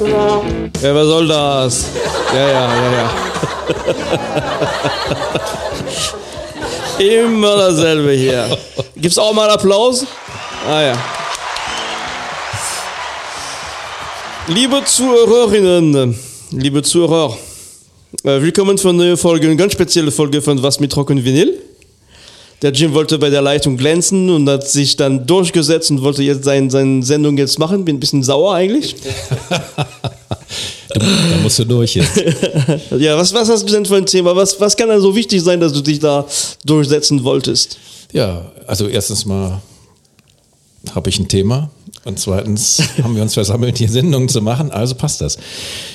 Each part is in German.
Ja, was soll das? Ja, ja, ja, ja. Immer dasselbe hier. Gibt's auch mal Applaus? Ah ja. Liebe Zuhörerinnen, liebe Zuhörer, äh, willkommen für eine neue Folge, eine ganz spezielle Folge von Was mit Rock und Vinyl. Der Jim wollte bei der Leitung glänzen und hat sich dann durchgesetzt und wollte jetzt sein, seine Sendung jetzt machen. Bin ein bisschen sauer eigentlich. da, da musst du durch jetzt. ja, was, was hast du denn für ein Thema? Was, was kann dann so wichtig sein, dass du dich da durchsetzen wolltest? Ja, also erstens mal habe ich ein Thema. Und zweitens haben wir uns versammelt, hier Sendungen zu machen, also passt das.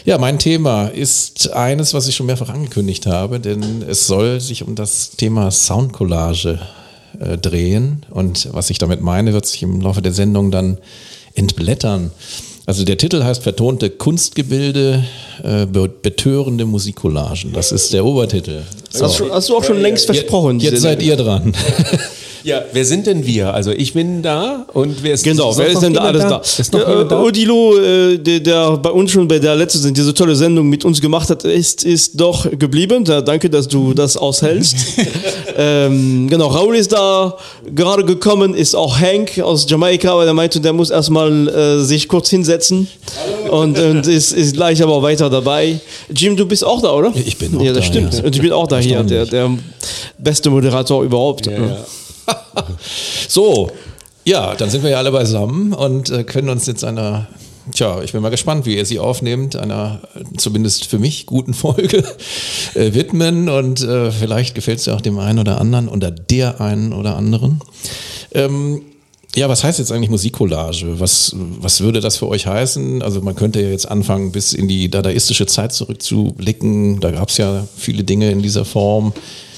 Ja, mein Thema ist eines, was ich schon mehrfach angekündigt habe, denn es soll sich um das Thema Soundcollage äh, drehen. Und was ich damit meine, wird sich im Laufe der Sendung dann entblättern. Also der Titel heißt Vertonte Kunstgebilde, äh, betörende Musikcollagen. Das ist der Obertitel. So. Hast, du, hast, du, auch schon längst versprochen. Jetzt, jetzt seid ihr dran. Ja, wer sind denn wir? Also ich bin da und wer ist Genau, wer ist denn da alles da? da? Ist noch ja, da? Odilo, äh, der, der, bei uns schon bei der letzten diese tolle Sendung mit uns gemacht hat, ist, ist doch geblieben. Da, danke, dass du das aushältst. ähm, genau, Raul ist da gerade gekommen, ist auch Hank aus Jamaika, aber der meinte, der muss erstmal äh, sich kurz hinsetzen und, und ist, ist gleich aber weiter dabei. Jim, du bist auch da, oder? Ich bin auch Ja, das da, stimmt. Ja. Und ich bin auch da hier, der, der beste Moderator überhaupt. Ja, ja. so, ja, dann sind wir ja alle beisammen und äh, können uns jetzt einer, tja, ich bin mal gespannt, wie ihr sie aufnehmt, einer äh, zumindest für mich guten Folge äh, widmen und äh, vielleicht gefällt es ja auch dem einen oder anderen oder der einen oder anderen. Ähm, ja, was heißt jetzt eigentlich Musikcollage? Was, was würde das für euch heißen? Also man könnte ja jetzt anfangen, bis in die dadaistische Zeit zurückzublicken. Da gab es ja viele Dinge in dieser Form.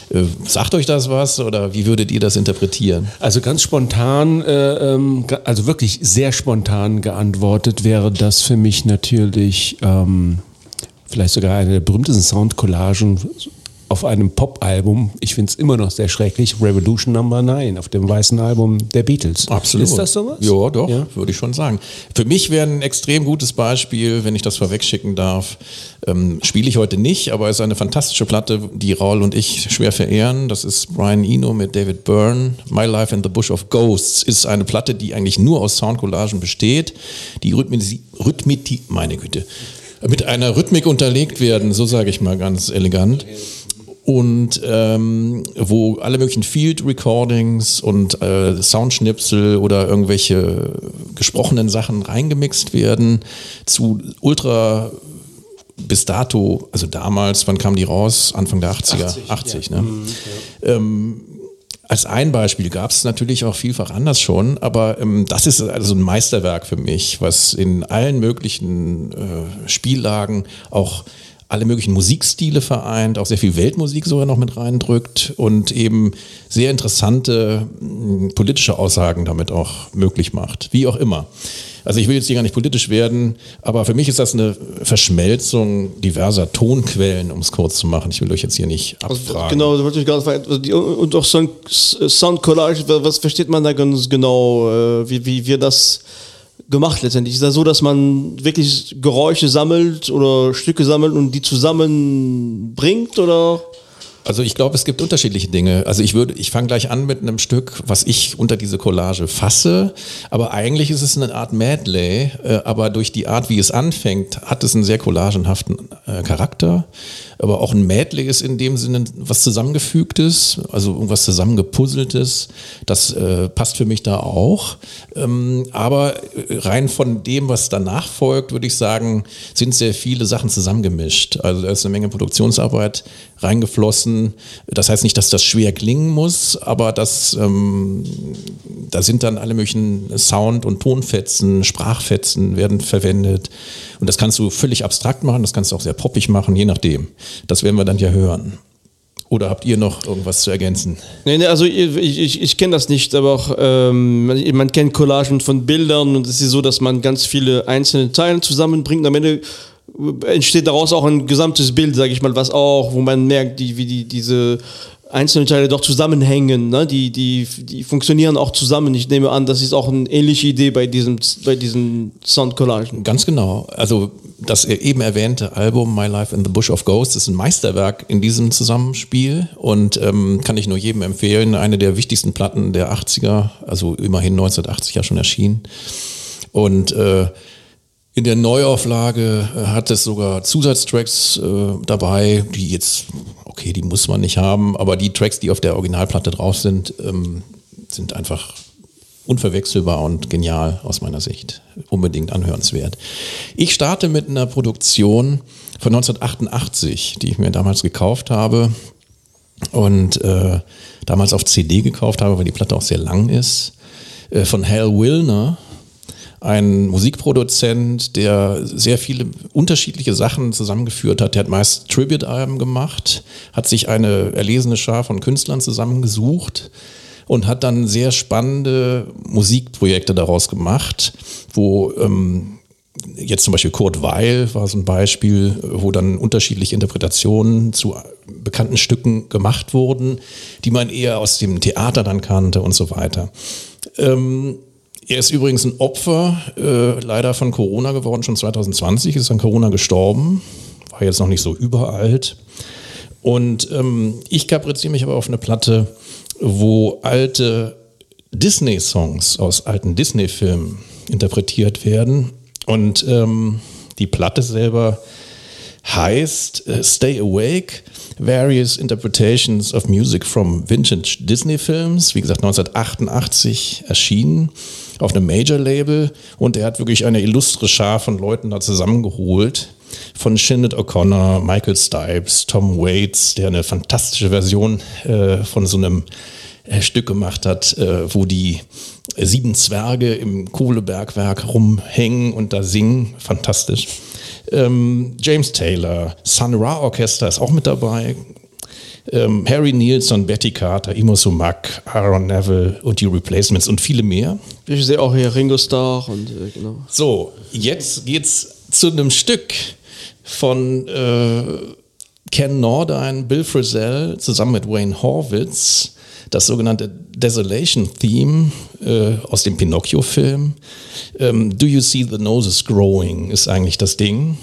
Äh, sagt euch das was oder wie würdet ihr das interpretieren? Also ganz spontan, äh, ähm, also wirklich sehr spontan geantwortet wäre das für mich natürlich ähm, vielleicht sogar eine der berühmtesten Soundcollagen auf einem Pop-Album, ich finde es immer noch sehr schrecklich, Revolution Number 9 auf dem weißen Album der Beatles. Absolut. Ist das sowas? Ja, doch, ja? würde ich schon sagen. Für mich wäre ein extrem gutes Beispiel, wenn ich das vorwegschicken darf, ähm, spiele ich heute nicht, aber es ist eine fantastische Platte, die Raul und ich schwer verehren. Das ist Brian Eno mit David Byrne. My Life in the Bush of Ghosts ist eine Platte, die eigentlich nur aus Soundcollagen besteht. Die Rhythmik, Rhythmik meine Güte, mit einer Rhythmik unterlegt werden, so sage ich mal ganz elegant und ähm, wo alle möglichen Field Recordings und äh, Soundschnipsel oder irgendwelche gesprochenen Sachen reingemixt werden zu ultra bis dato, also damals, wann kam die raus? Anfang der 80er, 80, 80 ja. ne? Mhm, ja. ähm, als ein Beispiel gab es natürlich auch vielfach anders schon, aber ähm, das ist also ein Meisterwerk für mich, was in allen möglichen äh, Spiellagen auch alle möglichen Musikstile vereint, auch sehr viel Weltmusik sogar noch mit reindrückt und eben sehr interessante hm, politische Aussagen damit auch möglich macht. Wie auch immer. Also ich will jetzt hier gar nicht politisch werden, aber für mich ist das eine Verschmelzung diverser Tonquellen, um es kurz zu machen. Ich will euch jetzt hier nicht also, abfragen. Also, genau, das wollte ich gerade fragen. Und auch Soundcollage, was versteht man da ganz genau, äh, wie, wie wir das gemacht letztendlich? Ist das so, dass man wirklich Geräusche sammelt oder Stücke sammelt und die zusammenbringt oder? Also ich glaube, es gibt unterschiedliche Dinge. Also ich würde, ich fange gleich an mit einem Stück, was ich unter diese Collage fasse. Aber eigentlich ist es eine Art Medley. Äh, aber durch die Art, wie es anfängt, hat es einen sehr collagenhaften äh, Charakter. Aber auch ein Medley ist in dem Sinne was zusammengefügtes, also irgendwas zusammengepuzzeltes. Das äh, passt für mich da auch. Ähm, aber äh, rein von dem, was danach folgt, würde ich sagen, sind sehr viele Sachen zusammengemischt. Also da ist eine Menge Produktionsarbeit reingeflossen. Das heißt nicht, dass das schwer klingen muss, aber das, ähm, da sind dann alle möglichen Sound- und Tonfetzen, Sprachfetzen werden verwendet. Und das kannst du völlig abstrakt machen, das kannst du auch sehr poppig machen, je nachdem. Das werden wir dann ja hören. Oder habt ihr noch irgendwas zu ergänzen? Nee, nee also ich, ich, ich kenne das nicht, aber auch, ähm, man kennt Collagen von Bildern und es ist so, dass man ganz viele einzelne Teile zusammenbringt. Am Ende entsteht daraus auch ein gesamtes Bild, sage ich mal, was auch, wo man merkt, die, wie die, diese einzelne Teile doch zusammenhängen, ne? die, die, die funktionieren auch zusammen. Ich nehme an, das ist auch eine ähnliche Idee bei diesem, bei diesen Soundcollagen. Ganz genau. Also das eben erwähnte Album My Life in the Bush of Ghosts ist ein Meisterwerk in diesem Zusammenspiel und ähm, kann ich nur jedem empfehlen. Eine der wichtigsten Platten der 80er, also immerhin 1980 ja schon erschienen. Und äh, in der Neuauflage äh, hat es sogar Zusatztracks äh, dabei, die jetzt, okay, die muss man nicht haben, aber die Tracks, die auf der Originalplatte drauf sind, ähm, sind einfach unverwechselbar und genial aus meiner Sicht. Unbedingt anhörenswert. Ich starte mit einer Produktion von 1988, die ich mir damals gekauft habe und äh, damals auf CD gekauft habe, weil die Platte auch sehr lang ist, äh, von Hal Wilner ein Musikproduzent, der sehr viele unterschiedliche Sachen zusammengeführt hat. Der hat meist Tribute-Alben gemacht, hat sich eine erlesene Schar von Künstlern zusammengesucht und hat dann sehr spannende Musikprojekte daraus gemacht, wo ähm, jetzt zum Beispiel Kurt Weil war so ein Beispiel, wo dann unterschiedliche Interpretationen zu bekannten Stücken gemacht wurden, die man eher aus dem Theater dann kannte und so weiter. Ähm, er ist übrigens ein Opfer, äh, leider von Corona geworden, schon 2020 ist an Corona gestorben, war jetzt noch nicht so überalt. Und ähm, ich kapriziere mich aber auf eine Platte, wo alte Disney-Songs aus alten Disney-Filmen interpretiert werden. Und ähm, die Platte selber heißt uh, Stay Awake, Various Interpretations of Music from Vintage Disney Films, wie gesagt 1988 erschienen auf einem Major-Label und er hat wirklich eine illustre Schar von Leuten da zusammengeholt. Von Shinnet O'Connor, Michael Stipes, Tom Waits, der eine fantastische Version äh, von so einem äh, Stück gemacht hat, äh, wo die sieben Zwerge im Kohlebergwerk rumhängen und da singen. Fantastisch. Ähm, James Taylor, Sun Ra Orchester ist auch mit dabei ähm, Harry Nielsen, Betty Carter, Imo Sumak, Aaron Neville und die Replacements und viele mehr. Ich sehe auch hier Ringo Starr und äh, genau. So, jetzt geht's zu einem Stück von äh, Ken Nordine, Bill Frisell zusammen mit Wayne Horwitz, das sogenannte Desolation Theme äh, aus dem Pinocchio-Film. Ähm, Do You See the Noses Growing ist eigentlich das Ding.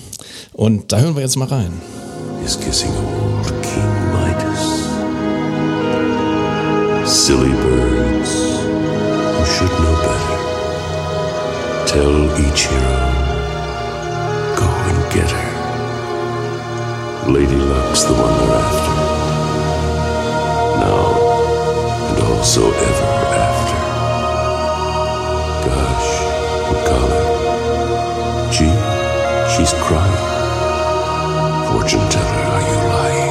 Und da hören wir jetzt mal rein. Is kissing old silly birds who should know better. Tell each hero, go and get her. Lady Luck's the one they're after. Now and also ever after. Gosh, golly. Gee, she's crying. Fortune teller, are you lying?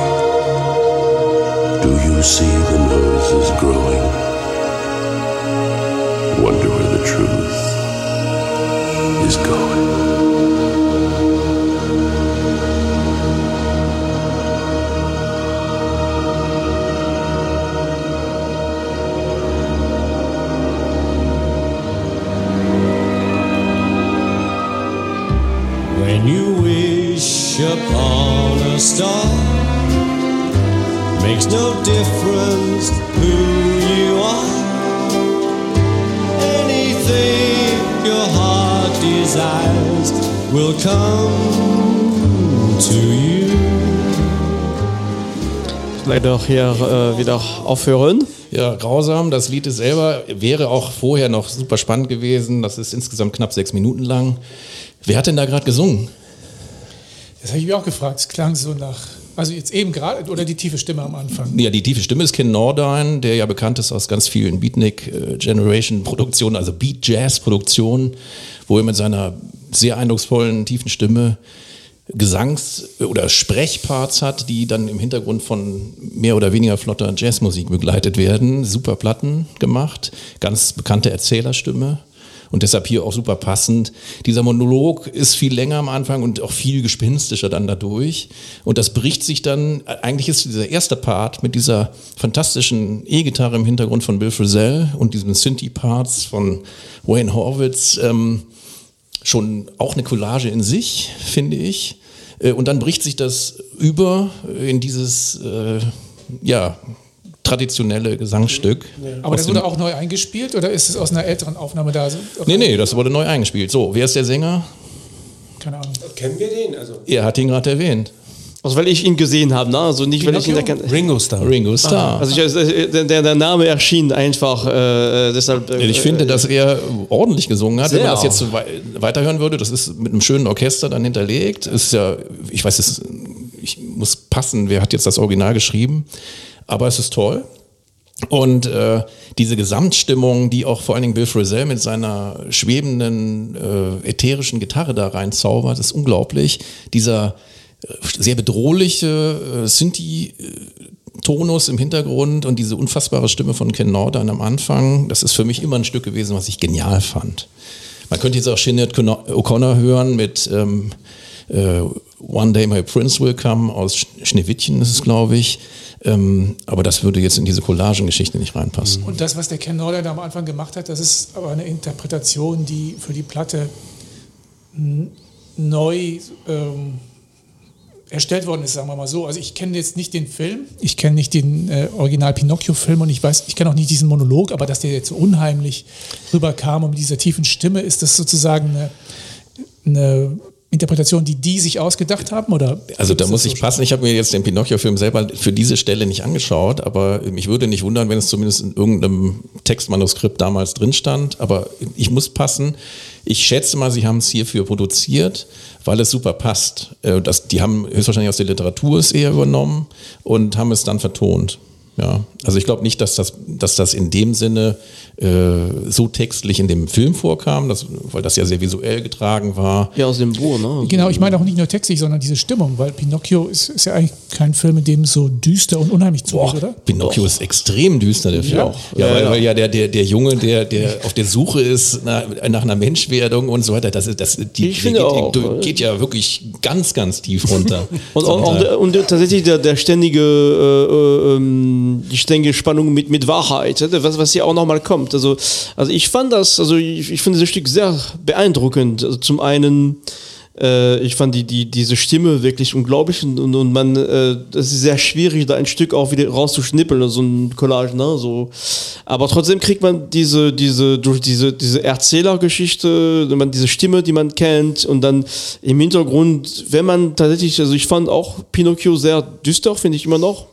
See the noses growing? Wonder where the truth is going. Makes no difference who you are. Anything your heart desires will come to you. Vielleicht auch hier äh, wieder aufhören. Ja, grausam. Das Lied ist selber wäre auch vorher noch super spannend gewesen. Das ist insgesamt knapp sechs Minuten lang. Wer hat denn da gerade gesungen? Das habe ich mich auch gefragt. Es klang so nach also jetzt eben gerade oder die tiefe Stimme am Anfang? Ja, die tiefe Stimme ist Ken Nordine, der ja bekannt ist aus ganz vielen Beatnik äh, Generation Produktionen, also Beat Jazz Produktionen, wo er mit seiner sehr eindrucksvollen tiefen Stimme Gesangs- oder Sprechparts hat, die dann im Hintergrund von mehr oder weniger flotter Jazzmusik begleitet werden. Super Platten gemacht, ganz bekannte Erzählerstimme und deshalb hier auch super passend. Dieser Monolog ist viel länger am Anfang und auch viel gespinstischer dann dadurch. Und das bricht sich dann, eigentlich ist dieser erste Part mit dieser fantastischen E-Gitarre im Hintergrund von Bill Frisell und diesen Synthie-Parts von Wayne Horwitz ähm, schon auch eine Collage in sich, finde ich. Äh, und dann bricht sich das über in dieses, äh, ja, traditionelle Gesangsstück. Aber das wurde auch neu eingespielt oder ist es aus einer älteren Aufnahme da? Nee, nee, das wurde neu eingespielt. So, wer ist der Sänger? Keine Ahnung. Kennen wir den? Also Er hat ihn gerade erwähnt. Also weil ich ihn gesehen habe, ne? Also nicht, weil ich ihn erkannt Ringo Starr. Ringo Starr. Also ich, also, der, der Name erschien einfach, äh, deshalb. Äh, Ich finde, dass er ordentlich gesungen hat. Wenn man Sehr. das jetzt so wei- weiterhören würde, das ist mit einem schönen Orchester dann hinterlegt. Ist ja, ich weiß, es, ich muss passen, wer hat jetzt das Original geschrieben, aber es ist toll. Und äh, diese Gesamtstimmung, die auch vor allen Dingen Bill Frisell mit seiner schwebenden, äh, ätherischen Gitarre da reinzaubert, ist unglaublich. Dieser äh, sehr bedrohliche äh, Sinti-Tonus im Hintergrund und diese unfassbare Stimme von Ken Norton am Anfang, das ist für mich immer ein Stück gewesen, was ich genial fand. Man könnte jetzt auch Sinead Conno- O'Connor hören mit ähm, äh, One Day My Prince Will Come aus Sch- Schneewittchen, ist es, glaube ich. Ähm, aber das würde jetzt in diese Collagengeschichte nicht reinpassen. Und das, was der Ken Norder da am Anfang gemacht hat, das ist aber eine Interpretation, die für die Platte neu ähm, erstellt worden ist, sagen wir mal so. Also ich kenne jetzt nicht den Film, ich kenne nicht den äh, Original Pinocchio-Film und ich weiß, ich kenne auch nicht diesen Monolog, aber dass der jetzt so unheimlich rüberkam und mit dieser tiefen Stimme, ist das sozusagen eine, eine Interpretation, die die sich ausgedacht haben? Oder Also da muss ich passen. Ich habe mir jetzt den Pinocchio-Film selber für diese Stelle nicht angeschaut, aber mich würde nicht wundern, wenn es zumindest in irgendeinem Textmanuskript damals drin stand. Aber ich muss passen. Ich schätze mal, sie haben es hierfür produziert, weil es super passt. Äh, Das, die haben höchstwahrscheinlich aus der Literatur es eher übernommen und haben es dann vertont. Ja, also ich glaube nicht, dass das, dass das in dem Sinne äh, so textlich in dem Film vorkam, das, weil das ja sehr visuell getragen war. ja, aus dem Buch, ne? Also, Genau, ich meine auch nicht nur textlich, sondern diese Stimmung, weil Pinocchio ist, ist ja eigentlich kein Film, in dem es so düster und unheimlich zugeht, oder? Pinocchio ist extrem düster, der Film. Ja. Ja, Ja, weil, ja. weil ja der, der, der Junge, der, der auf der Suche ist nach, nach einer Menschwerdung und so weiter, das, ist- das, die, Ich finde geht, auch, äh, geht ja wirklich ganz, ganz tief runter. Und, auch, auch der, und tatsächlich der, der ständige, äh, äh, ähm, die ständige Spannung mit, mit Wahrheit, äh, was, was hier auch nochmal kommt. Also, also ich fand das, also ich, ich finde das Stück sehr beeindruckend. Also zum einen, äh, ich fand die, die, diese Stimme wirklich unglaublich und, und, man, äh, das ist sehr schwierig, da ein Stück auch wieder rauszuschnippeln, so ein Collage, ne, so. Aber trotzdem kriegt man diese, diese, durch diese, diese Erzählergeschichte, man diese Stimme, die man kennt und dann im Hintergrund, wenn man tatsächlich, also ich fand auch Pinocchio sehr düster, finde ich immer noch.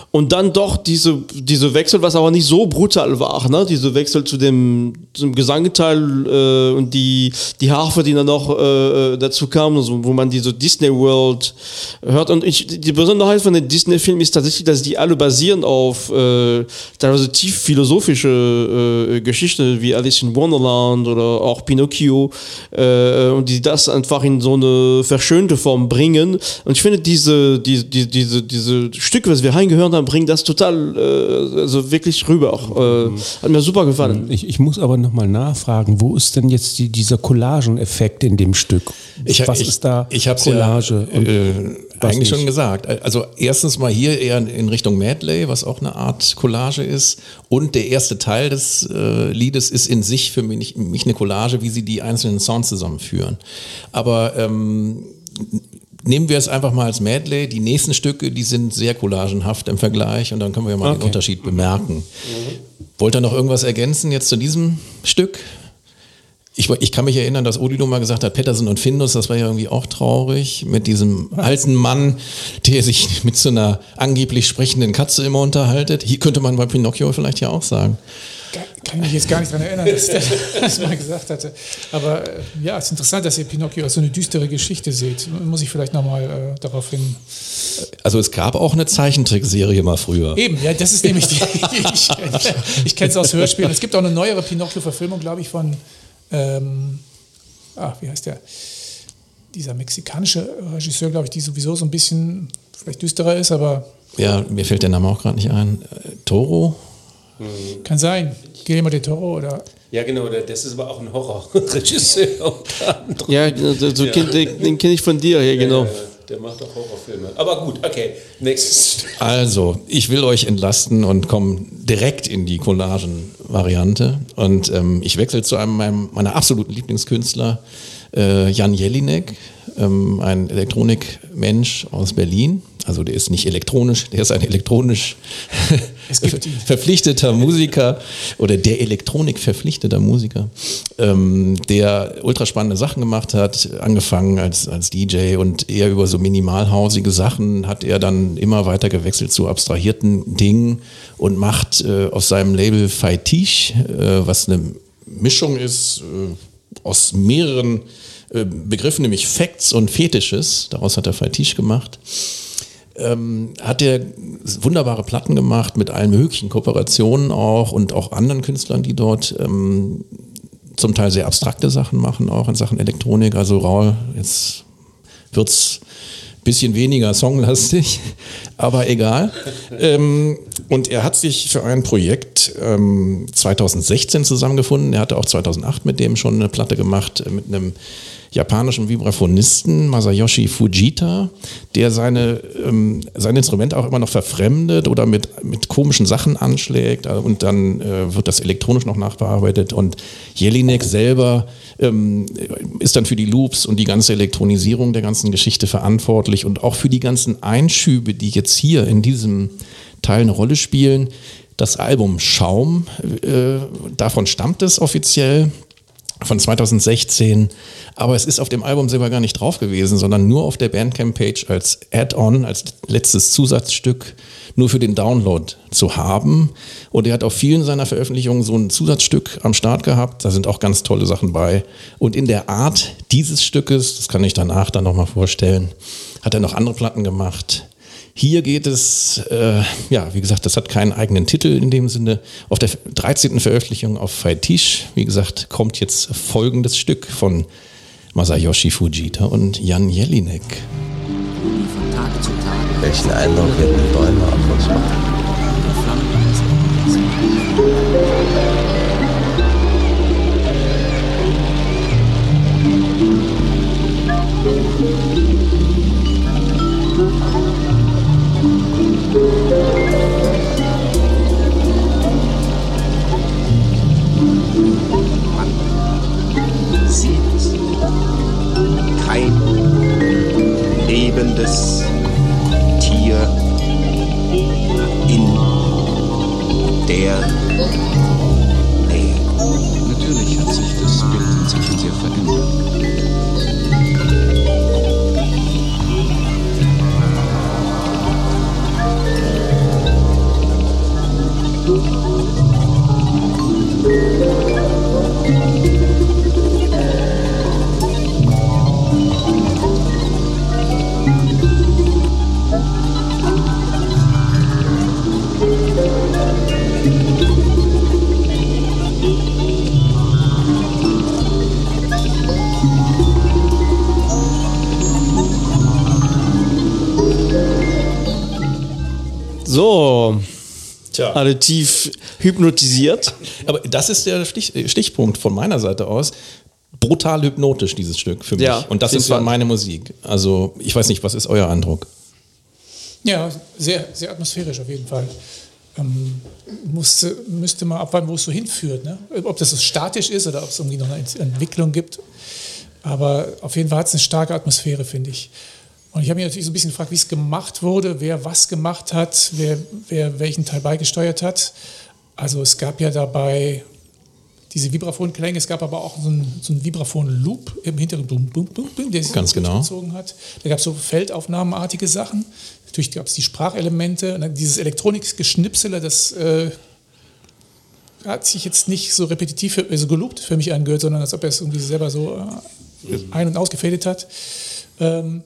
Und dann doch diese, diese Wechsel, was aber nicht so brutal war, ne? Diese Wechsel zu dem, zum Gesangteil äh, und die, die Harfe, die dann noch äh, dazu kam, also, wo man diese Disney World hört. Und ich, die Besonderheit von den Disney-Filmen ist tatsächlich, dass die alle basieren auf äh, teilweise tief philosophische äh, Geschichten wie Alice in Wonderland oder auch Pinocchio äh, und die das einfach in so eine verschönte Form bringen. Und ich finde diese, die, die, diese, diese Stücke, was wir reingehört haben, bringen das total, äh, also wirklich rüber. Äh, hat mir super gefallen. Ich, ich muss aber nochmal nachfragen, wo ist denn jetzt die, dieser Collageneffekt in dem Stück? Ich, was ich, ist da ich hab's Collage? Ja, und äh, eigentlich schon gesagt. Also erstens mal hier eher in Richtung Medley, was auch eine Art Collage ist. Und der erste Teil des äh, Liedes ist in sich für mich, mich eine Collage, wie sie die einzelnen Sounds zusammenführen. Aber ähm, nehmen wir es einfach mal als Medley. Die nächsten Stücke, die sind sehr collagenhaft im Vergleich und dann können wir mal den Unterschied bemerken. Wollt ihr noch irgendwas ergänzen jetzt zu diesem Stück? Ich, ich kann mich erinnern, dass Odilo mal gesagt hat, Pettersen und Findus, das war ja irgendwie auch traurig, mit diesem alten Mann, der sich mit so einer angeblich sprechenden Katze immer unterhaltet. Hier könnte man bei Pinocchio vielleicht ja auch sagen. Kann ich mich jetzt gar nicht daran erinnern, dass der das mal gesagt hatte. Aber äh, ja, es ist interessant, dass ihr Pinocchio als so eine düstere Geschichte seht. Muss ich vielleicht nochmal äh, darauf hin. Also es gab auch eine Zeichentrickserie mal früher. Eben, ja, das ist nämlich die. ich ich, ich kenne es aus Hörspielen. Es gibt auch eine neuere Pinocchio-Verfilmung, glaube ich, von. Ähm, ah, wie heißt der? Dieser mexikanische Regisseur, glaube ich, die sowieso so ein bisschen vielleicht düsterer ist, aber Ja, mir fällt der Name auch gerade nicht ein. Äh, Toro? kann sein. Guillermo del Toro oder. Ja, genau, der- das ist aber auch ein Horrorregisseur. Ja, so kenn, den, den kenne ich von dir, ja, genau. Äh, Der macht doch Horrorfilme. Aber gut, okay. Nächstes. Also, ich will euch entlasten und komme direkt in die Collagen-Variante. Und ähm, ich wechsle zu einem meinem, meiner absoluten Lieblingskünstler, äh, Jan Jelinek, ähm, ein Elektronikmensch aus Berlin, Also der ist nicht elektronisch, der ist ein elektronisch verpflichteter Musiker oder der Elektronik verpflichteter Musiker, ähm, der ultraspannende Sachen gemacht hat, angefangen als, als DJ und eher über so minimalhausige Sachen hat er dann immer weiter gewechselt zu abstrahierten Dingen und macht äh, aus seinem Label Faitiche, äh, was eine Mischung ist äh, aus mehreren äh, Begriffen, nämlich Facts und Fetisches, daraus hat er Faitiche gemacht ähm, hat er wunderbare Platten gemacht mit allen möglichen Kooperationen auch und auch anderen Künstlern, die dort ähm, zum Teil sehr abstrakte Sachen machen, auch in Sachen Elektronik. Also Raul, jetzt wird's bisschen weniger songlastig, aber egal. ähm, und er hat sich für ein Projekt ähm, 2016 zusammengefunden. Er hatte auch 2008 mit dem schon eine Platte gemacht, äh, mit einem japanischen Vibraphonisten Masayoshi Fujita, der seine, ähm, sein Instrument auch immer noch verfremdet oder mit, mit komischen Sachen anschlägt äh, und dann äh, wird das elektronisch noch nachbearbeitet. Und Jelinek selber ähm, ist dann für die Loops und die ganze Elektronisierung der ganzen Geschichte verantwortlich. Und auch für die ganzen Einschübe, die jetzt hier in diesem Teil eine Rolle spielen. Das Album Schaum, äh, davon stammt es offiziell von 2016, aber es ist auf dem Album selber gar nicht drauf gewesen, sondern nur auf der Bandcamp-Page als Add-on, als letztes Zusatzstück, nur für den Download zu haben. Und er hat auf vielen seiner Veröffentlichungen so ein Zusatzstück am Start gehabt. Da sind auch ganz tolle Sachen bei. Und in der Art dieses Stückes, das kann ich danach dann nochmal vorstellen, hat er noch andere Platten gemacht. Hier geht es, äh, ja, wie gesagt, das hat keinen eigenen Titel in dem Sinne. Auf der 13. Veröffentlichung auf Faitish, wie gesagt, kommt jetzt folgendes Stück von Masayoshi Fujita und Jan Jelinek. Welchen Eindruck werden die Bäume auf uns machen? Lebendes Tier in der Nähe. Natürlich hat sich das Bild inzwischen sehr verändert. So. Tja. Alle tief hypnotisiert. Aber das ist der Stich, Stichpunkt von meiner Seite aus. Brutal hypnotisch, dieses Stück für mich. Ja, Und das ist ja meine Musik. Also, ich weiß nicht, was ist euer Eindruck? Ja, sehr, sehr atmosphärisch auf jeden Fall. Ähm, musste, müsste mal abwarten, wo es so hinführt. Ne? Ob das so statisch ist oder ob es irgendwie noch eine Entwicklung gibt. Aber auf jeden Fall hat es eine starke Atmosphäre, finde ich. Und ich habe mich natürlich so ein bisschen gefragt, wie es gemacht wurde, wer was gemacht hat, wer, wer welchen Teil beigesteuert hat. Also es gab ja dabei diese Vibraphon-Klänge, es gab aber auch so einen, so einen Vibraphon-Loop im Hintergrund, boom, boom, boom, boom, der sich Ganz genau. gezogen hat. Da gab es so Feldaufnahmenartige Sachen. Natürlich gab es die Sprachelemente und dann dieses Elektronik-Geschnipsele, das äh, hat sich jetzt nicht so repetitiv, für, also geloopt für mich angehört, sondern als ob er es irgendwie selber so äh, ein- und ausgefädelt hat. Ähm,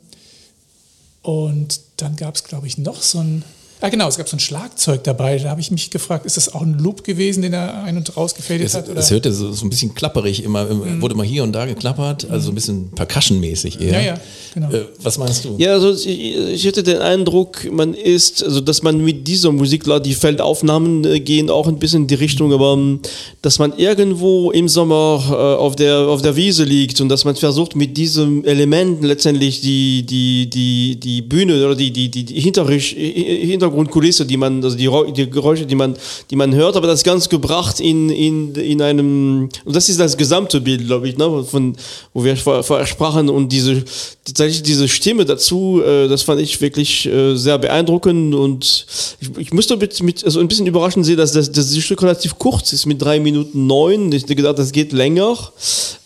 und dann gab es, glaube ich, noch so ein, Ah, genau, es gab so ein Schlagzeug dabei. Da habe ich mich gefragt, ist das auch ein Loop gewesen, den er ein- und rausgefädelt hat? Es hörte so, so, ein bisschen klapperig immer, mhm. wurde mal hier und da geklappert, also ein bisschen percussion-mäßig eher. Ja, ja, genau. Äh, was meinst du? Ja, also ich, ich hatte den Eindruck, man ist, also dass man mit dieser Musik, die Feldaufnahmen äh, gehen auch ein bisschen in die Richtung, aber um, dass man irgendwo im Sommer äh, auf, der, auf der Wiese liegt und dass man versucht, mit diesem Element letztendlich die, die, die, die Bühne oder die, die, die, die Hintergrund Hintergrundkulisse, die man, also die, die Geräusche, die man, die man hört, aber das ganz gebracht in, in, in einem, und das ist das gesamte Bild, glaube ich, ne, von, wo wir vorher sprachen und diese, tatsächlich diese Stimme dazu, äh, das fand ich wirklich äh, sehr beeindruckend und ich, ich musste mit, mit, also ein bisschen überraschend sehen, dass das, das Stück relativ kurz ist, mit drei Minuten neun. Ich hätte gedacht, das geht länger.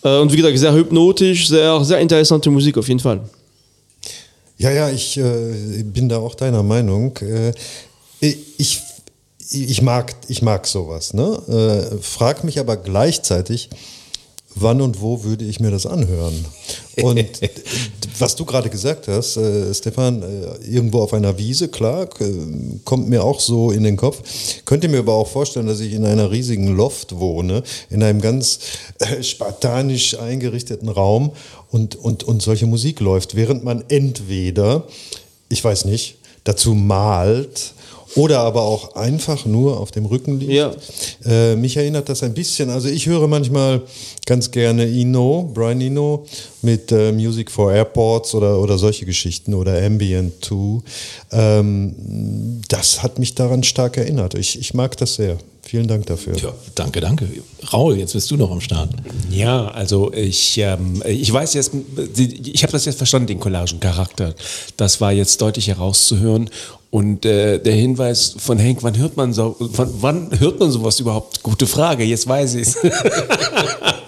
Äh, und wie gesagt, sehr hypnotisch, sehr, sehr interessante Musik auf jeden Fall. Ja, ja, ich äh, bin da auch deiner Meinung. Äh, ich, ich, mag, ich mag sowas. Ne? Äh, frag mich aber gleichzeitig, wann und wo würde ich mir das anhören? Und was du gerade gesagt hast, äh, Stefan, äh, irgendwo auf einer Wiese, klar, kommt mir auch so in den Kopf. Könnte mir aber auch vorstellen, dass ich in einer riesigen Loft wohne, in einem ganz äh, spartanisch eingerichteten Raum und, und, und solche Musik läuft, während man entweder, ich weiß nicht, dazu malt oder aber auch einfach nur auf dem Rücken liegt. Ja. Äh, mich erinnert das ein bisschen, also ich höre manchmal ganz gerne Eno, Brian Eno mit äh, Music for Airports oder, oder solche Geschichten oder Ambient 2. Ähm, das hat mich daran stark erinnert. Ich, ich mag das sehr. Vielen Dank dafür. Ja, danke, danke. Raul, jetzt bist du noch am Start. Ja, also ich, ähm, ich weiß jetzt, ich habe das jetzt verstanden, den Collagen-Charakter. Das war jetzt deutlich herauszuhören. Und äh, der Hinweis von Henk, wann hört man so, wann, wann hört man sowas überhaupt? Gute Frage, jetzt weiß ich es.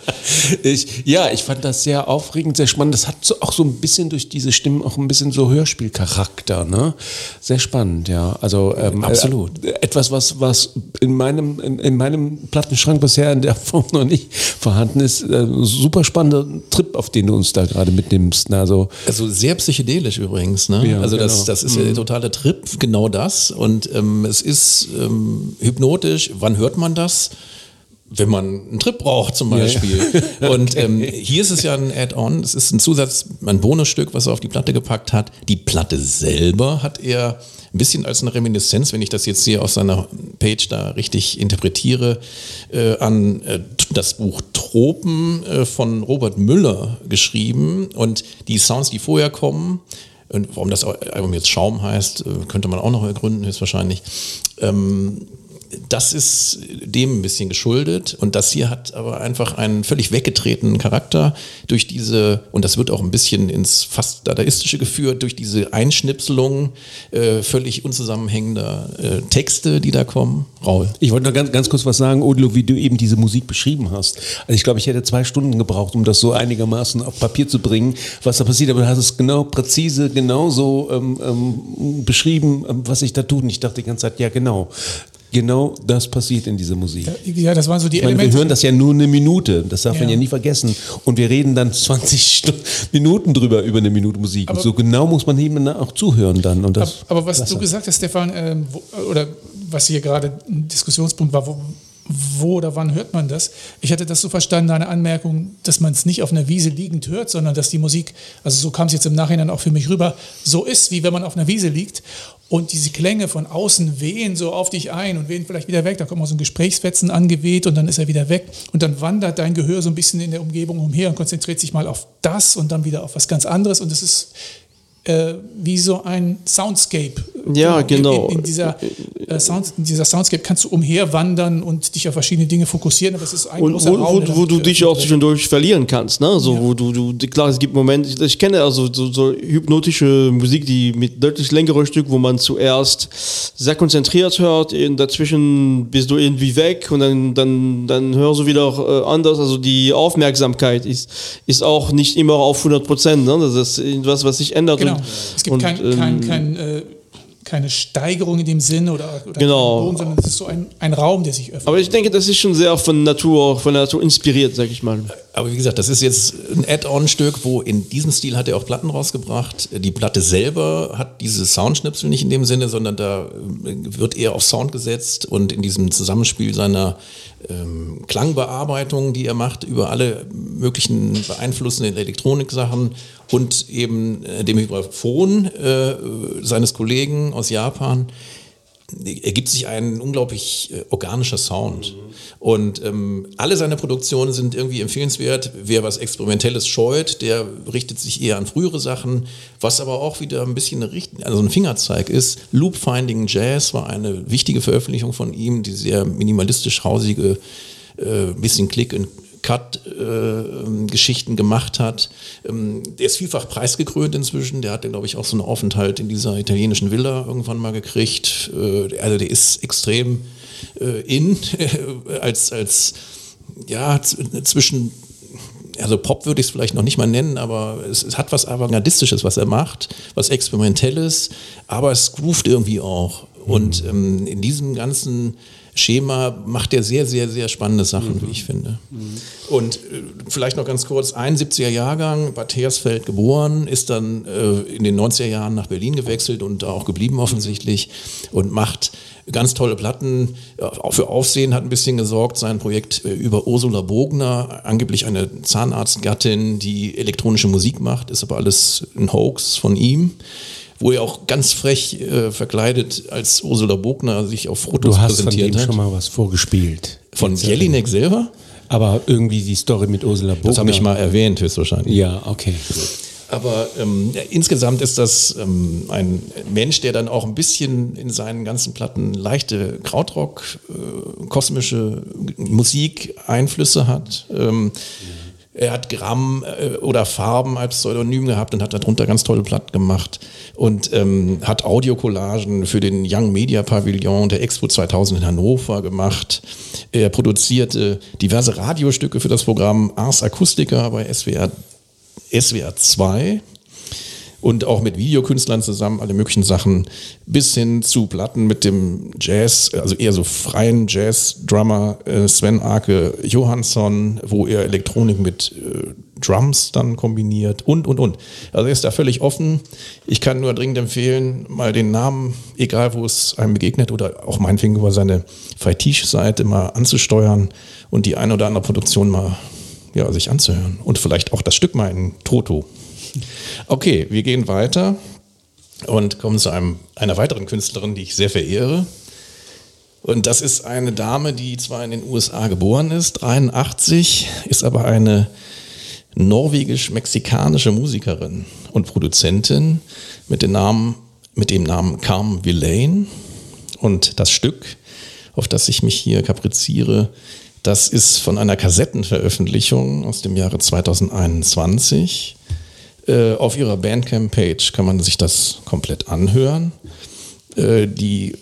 ich, ja, ich fand das sehr aufregend, sehr spannend. Das hat so, auch so ein bisschen durch diese Stimmen auch ein bisschen so Hörspielcharakter, ne? Sehr spannend, ja. Also ähm, absolut. Äh, etwas, was, was in meinem, in, in, meinem Plattenschrank bisher in der Form noch nicht vorhanden ist. Äh, super spannender Trip, auf den du uns da gerade mitnimmst. Ne? Also, also sehr psychedelisch übrigens, ne? Ja, also genau. das, das ist ja der mhm. totale Trip, genau das. Und ähm, es ist ähm, hypnotisch. Wann hört man das? Wenn man einen Trip braucht zum Beispiel. Ja, ja. Und ähm, hier ist es ja ein Add-on, es ist ein Zusatz, ein Bonusstück, was er auf die Platte gepackt hat. Die Platte selber hat er ein bisschen als eine Reminiszenz, wenn ich das jetzt hier auf seiner Page da richtig interpretiere, äh, an äh, das Buch Tropen äh, von Robert Müller geschrieben. Und die Sounds, die vorher kommen, und warum das Album jetzt Schaum heißt, äh, könnte man auch noch ergründen, höchstwahrscheinlich. Ähm, das ist dem ein bisschen geschuldet und das hier hat aber einfach einen völlig weggetretenen Charakter durch diese, und das wird auch ein bisschen ins fast Dadaistische geführt, durch diese Einschnipselung äh, völlig unzusammenhängender äh, Texte, die da kommen. Raul. Ich wollte noch ganz, ganz kurz was sagen, Odilo, wie du eben diese Musik beschrieben hast. Also ich glaube, ich hätte zwei Stunden gebraucht, um das so einigermaßen auf Papier zu bringen, was da passiert, aber du hast es genau präzise, genau so ähm, ähm, beschrieben, ähm, was ich da tue. Und ich dachte die ganze Zeit, ja genau, Genau das passiert in dieser Musik. Ja, das waren so die ich meine, Elemente. Wir hören das ja nur eine Minute, das darf ja. man ja nie vergessen. Und wir reden dann 20 Minuten drüber über eine Minute Musik. Aber und so genau muss man eben auch zuhören dann. Und das aber, aber was du gesagt hast, Stefan, äh, wo, oder was hier gerade ein Diskussionspunkt war, wo, wo oder wann hört man das? Ich hatte das so verstanden, eine Anmerkung, dass man es nicht auf einer Wiese liegend hört, sondern dass die Musik, also so kam es jetzt im Nachhinein auch für mich rüber, so ist, wie wenn man auf einer Wiese liegt und diese Klänge von außen wehen so auf dich ein und wehen vielleicht wieder weg. Da kommt mal so ein Gesprächsfetzen angeweht und dann ist er wieder weg. Und dann wandert dein Gehör so ein bisschen in der Umgebung umher und konzentriert sich mal auf das und dann wieder auf was ganz anderes. Und es ist äh, wie so ein Soundscape. Ja, genau. In, in dieser, äh, Sound, in dieser Soundscape kannst du umherwandern und dich auf verschiedene Dinge fokussieren, aber es ist ein und, großer wo, Raum, wo, wo du dich auch zwischendurch verlieren kannst. Ne? So, ja. wo du, du, klar, es gibt Momente, ich, ich kenne also so, so, hypnotische Musik, die mit deutlich längeren Stück, wo man zuerst sehr konzentriert hört, in, dazwischen bist du irgendwie weg und dann, dann, dann hörst du wieder äh, anders. Also die Aufmerksamkeit ist, ist auch nicht immer auf 100 Prozent. Ne? Das ist etwas, was sich ändert. Genau. Es gibt und, kein, kein, ähm, kein äh, keine Steigerung in dem Sinne oder, oder genau. Boden, sondern es ist so ein, ein Raum, der sich öffnet. Aber ich denke, das ist schon sehr von Natur, von der Natur inspiriert, sag ich mal. Aber wie gesagt, das ist jetzt ein Add-on-Stück, wo in diesem Stil hat er auch Platten rausgebracht. Die Platte selber hat diese Soundschnipsel nicht in dem Sinne, sondern da wird eher auf Sound gesetzt und in diesem Zusammenspiel seiner ähm, Klangbearbeitung, die er macht, über alle möglichen beeinflussenden Elektroniksachen und eben äh, dem Vibraphon äh, seines Kollegen aus Japan ergibt sich ein unglaublich äh, organischer Sound. Und ähm, alle seine Produktionen sind irgendwie empfehlenswert. Wer was Experimentelles scheut, der richtet sich eher an frühere Sachen. Was aber auch wieder ein bisschen eine Richt also ein Fingerzeig ist. Loop Finding Jazz war eine wichtige Veröffentlichung von ihm, die sehr minimalistisch hausige, äh, bisschen Klick und Cut-Geschichten äh, gemacht hat. Ähm, der ist vielfach preisgekrönt inzwischen. Der hat, glaube ich, auch so einen Aufenthalt in dieser italienischen Villa irgendwann mal gekriegt. Äh, also der ist extrem äh, in als, als ja, zwischen also Pop würde ich es vielleicht noch nicht mal nennen, aber es, es, hat was Avantgardistisches, was er macht, was Experimentelles, aber es groovt irgendwie auch. Und ähm, in diesem ganzen Schema macht er sehr, sehr, sehr spannende Sachen, mhm. wie ich finde. Mhm. Und äh, vielleicht noch ganz kurz, 71er Jahrgang, Bad Hersfeld geboren, ist dann äh, in den 90er Jahren nach Berlin gewechselt und auch geblieben offensichtlich und macht ganz tolle Platten. Auch für Aufsehen hat ein bisschen gesorgt, sein Projekt äh, über Ursula Bogner, angeblich eine Zahnarztgattin, die elektronische Musik macht, ist aber alles ein Hoax von ihm wo er auch ganz frech äh, verkleidet als Ursula Bogner sich auf Fotos du hast präsentiert von dem hat. schon mal was vorgespielt. Von Jelinek selber? Aber irgendwie die Story mit Ursula Bogner. Das habe ich mal erwähnt, höchstwahrscheinlich. Ja, okay. Aber ähm, ja, insgesamt ist das ähm, ein Mensch, der dann auch ein bisschen in seinen ganzen Platten leichte Krautrock, äh, kosmische Musik, Einflüsse hat. Ähm, er hat Gramm äh, oder Farben als Pseudonym gehabt und hat darunter ganz tolle Platten gemacht und ähm, hat Audiocollagen für den Young Media Pavillon der Expo 2000 in Hannover gemacht. Er produzierte diverse Radiostücke für das Programm Ars Acustica bei SWR, SWR 2 und auch mit Videokünstlern zusammen, alle möglichen Sachen, bis hin zu Platten mit dem Jazz, also eher so freien Jazz-Drummer äh, Sven Arke Johansson, wo er Elektronik mit äh, Drums dann kombiniert und, und, und. Also er ist da völlig offen. Ich kann nur dringend empfehlen, mal den Namen, egal wo es einem begegnet oder auch meinetwegen über seine Feitiche-Seite mal anzusteuern und die eine oder andere Produktion mal ja, sich anzuhören und vielleicht auch das Stück mal in Toto Okay, wir gehen weiter und kommen zu einem, einer weiteren Künstlerin, die ich sehr verehre. Und das ist eine Dame, die zwar in den USA geboren ist, 83, ist aber eine norwegisch-mexikanische Musikerin und Produzentin mit dem Namen, mit dem Namen Carm Villain. Und das Stück, auf das ich mich hier kapriziere, das ist von einer Kassettenveröffentlichung aus dem Jahre 2021. Äh, auf ihrer Bandcamp-Page kann man sich das komplett anhören. Äh, die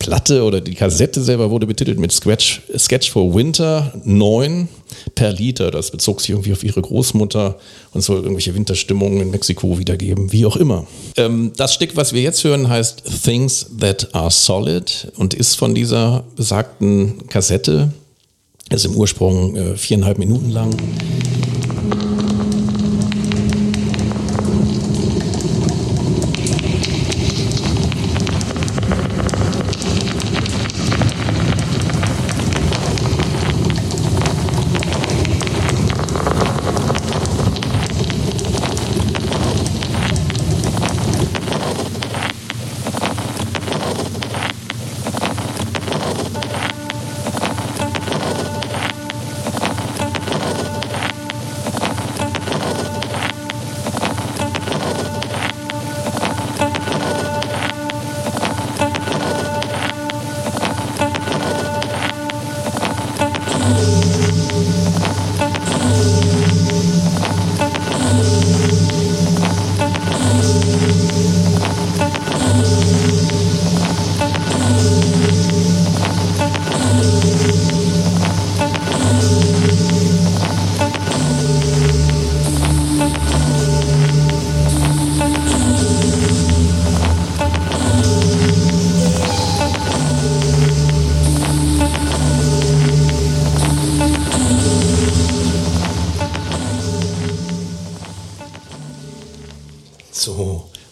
Platte oder die Kassette selber wurde betitelt mit Sketch, Sketch for Winter 9 per Liter. Das bezog sich irgendwie auf ihre Großmutter und soll irgendwelche Winterstimmungen in Mexiko wiedergeben, wie auch immer. Ähm, das Stück, was wir jetzt hören, heißt Things That Are Solid und ist von dieser besagten Kassette. Ist im Ursprung äh, viereinhalb Minuten lang.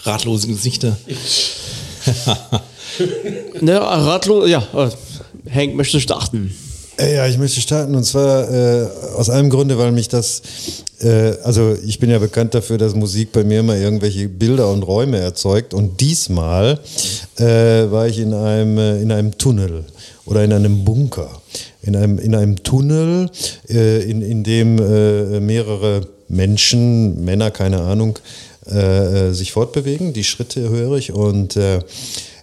Ratlosen Gesichter. ne, ratlos, ja, Hank möchte starten. Äh, Ja, ich möchte starten und zwar äh, aus einem Grunde, weil mich das, äh, also ich bin ja bekannt dafür, dass Musik bei mir immer irgendwelche Bilder und Räume erzeugt und diesmal äh, war ich in einem, äh, in einem Tunnel oder in einem Bunker, in einem, in einem Tunnel, äh, in, in dem äh, mehrere Menschen, Männer, keine Ahnung, äh, äh, sich fortbewegen. Die Schritte höre ich und äh,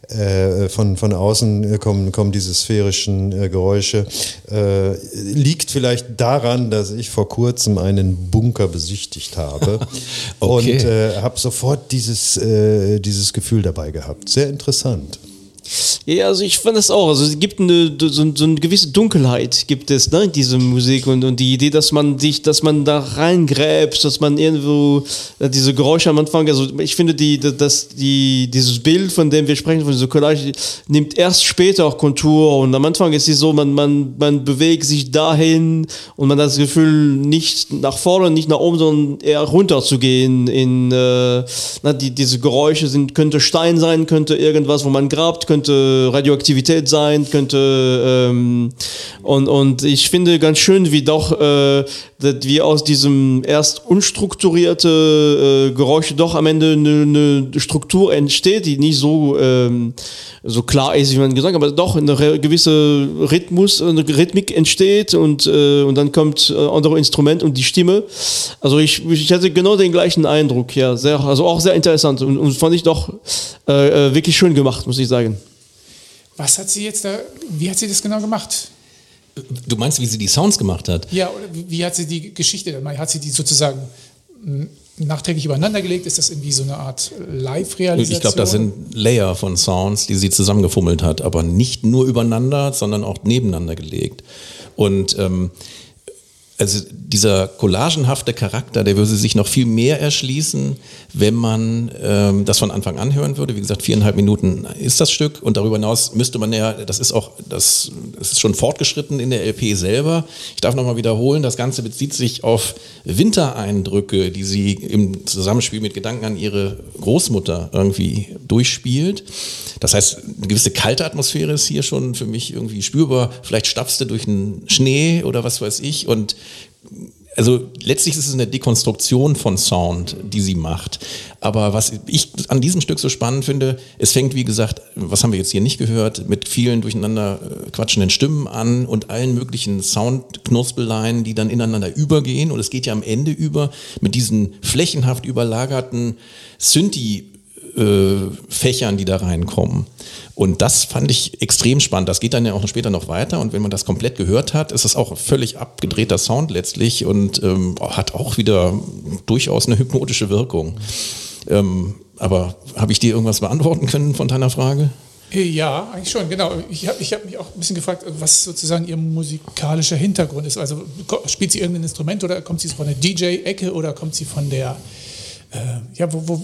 äh, von, von außen kommen, kommen diese sphärischen äh, Geräusche. Äh, liegt vielleicht daran, dass ich vor kurzem einen Bunker besichtigt habe Okay. und äh, habe sofort dieses, äh, dieses Gefühl dabei gehabt. Sehr interessant. Ja, also ich fand das auch. Also es gibt eine, so, so eine gewisse Dunkelheit gibt es, ne, in dieser Musik und, und die Idee, dass man sich, dass man da reingräbt, dass man irgendwo äh, diese Geräusche am Anfang, also ich finde die, dass die, dieses Bild, von dem wir sprechen, von dieser Collage, nimmt erst später auch Kontur und am Anfang ist es so, man, man, man bewegt sich dahin und man hat das Gefühl, nicht nach vorne, nicht nach oben, sondern eher runter zu gehen in, äh, na, die, diese Geräusche sind, könnte Stein sein, könnte irgendwas, wo man grabt, könnte Radioaktivität sein, könnte ähm, und, und ich finde ganz schön, wie doch äh, dass wie aus diesem erst unstrukturierte äh, Geräusche doch am Ende eine, eine Struktur entsteht, die nicht so ähm, so klar ist, wie man gesagt hat, aber doch eine gewisse Rhythmus, eine Rhythmik entsteht und, äh, und dann kommt äh, andere Instrument und die Stimme. Also ich, ich hatte genau den gleichen Eindruck, ja, sehr, also auch sehr interessant und, und fand ich doch äh, äh, wirklich schön gemacht, muss ich sagen. Was hat sie jetzt da, wie hat sie das genau gemacht? Du meinst, wie sie die Sounds gemacht hat? Ja, oder wie hat sie die Geschichte, dann hat sie die sozusagen m, nachträglich übereinander gelegt? Ist das irgendwie so eine Art Live-Realisation? Ich glaube, das sind Layer von Sounds, die sie zusammengefummelt hat, aber nicht nur übereinander, sondern auch nebeneinander gelegt. Und ähm, also dieser collagenhafte Charakter, der würde sich noch viel mehr erschließen, wenn man ähm, das von Anfang an hören würde. Wie gesagt, viereinhalb Minuten ist das Stück und darüber hinaus müsste man ja, das ist auch, das, das ist schon fortgeschritten in der LP selber. Ich darf nochmal wiederholen, das Ganze bezieht sich auf Wintereindrücke, die sie im Zusammenspiel mit Gedanken an ihre Großmutter irgendwie durchspielt. Das heißt, eine gewisse kalte Atmosphäre ist hier schon für mich irgendwie spürbar. Vielleicht stapfst du durch den Schnee oder was weiß ich und also letztlich ist es eine Dekonstruktion von Sound, die sie macht. Aber was ich an diesem Stück so spannend finde, es fängt, wie gesagt, was haben wir jetzt hier nicht gehört, mit vielen durcheinander äh, quatschenden Stimmen an und allen möglichen Soundknuspeleien, die dann ineinander übergehen. Und es geht ja am Ende über mit diesen flächenhaft überlagerten Synthi- äh, Fächern, die da reinkommen. Und das fand ich extrem spannend. Das geht dann ja auch später noch weiter. Und wenn man das komplett gehört hat, ist das auch völlig abgedrehter Sound letztlich und ähm, hat auch wieder durchaus eine hypnotische Wirkung. Ähm, aber habe ich dir irgendwas beantworten können von deiner Frage? Ja, eigentlich schon, genau. Ich habe ich hab mich auch ein bisschen gefragt, was sozusagen ihr musikalischer Hintergrund ist. Also spielt sie irgendein Instrument oder kommt sie von der DJ-Ecke oder kommt sie von der, äh, ja, wo, wo,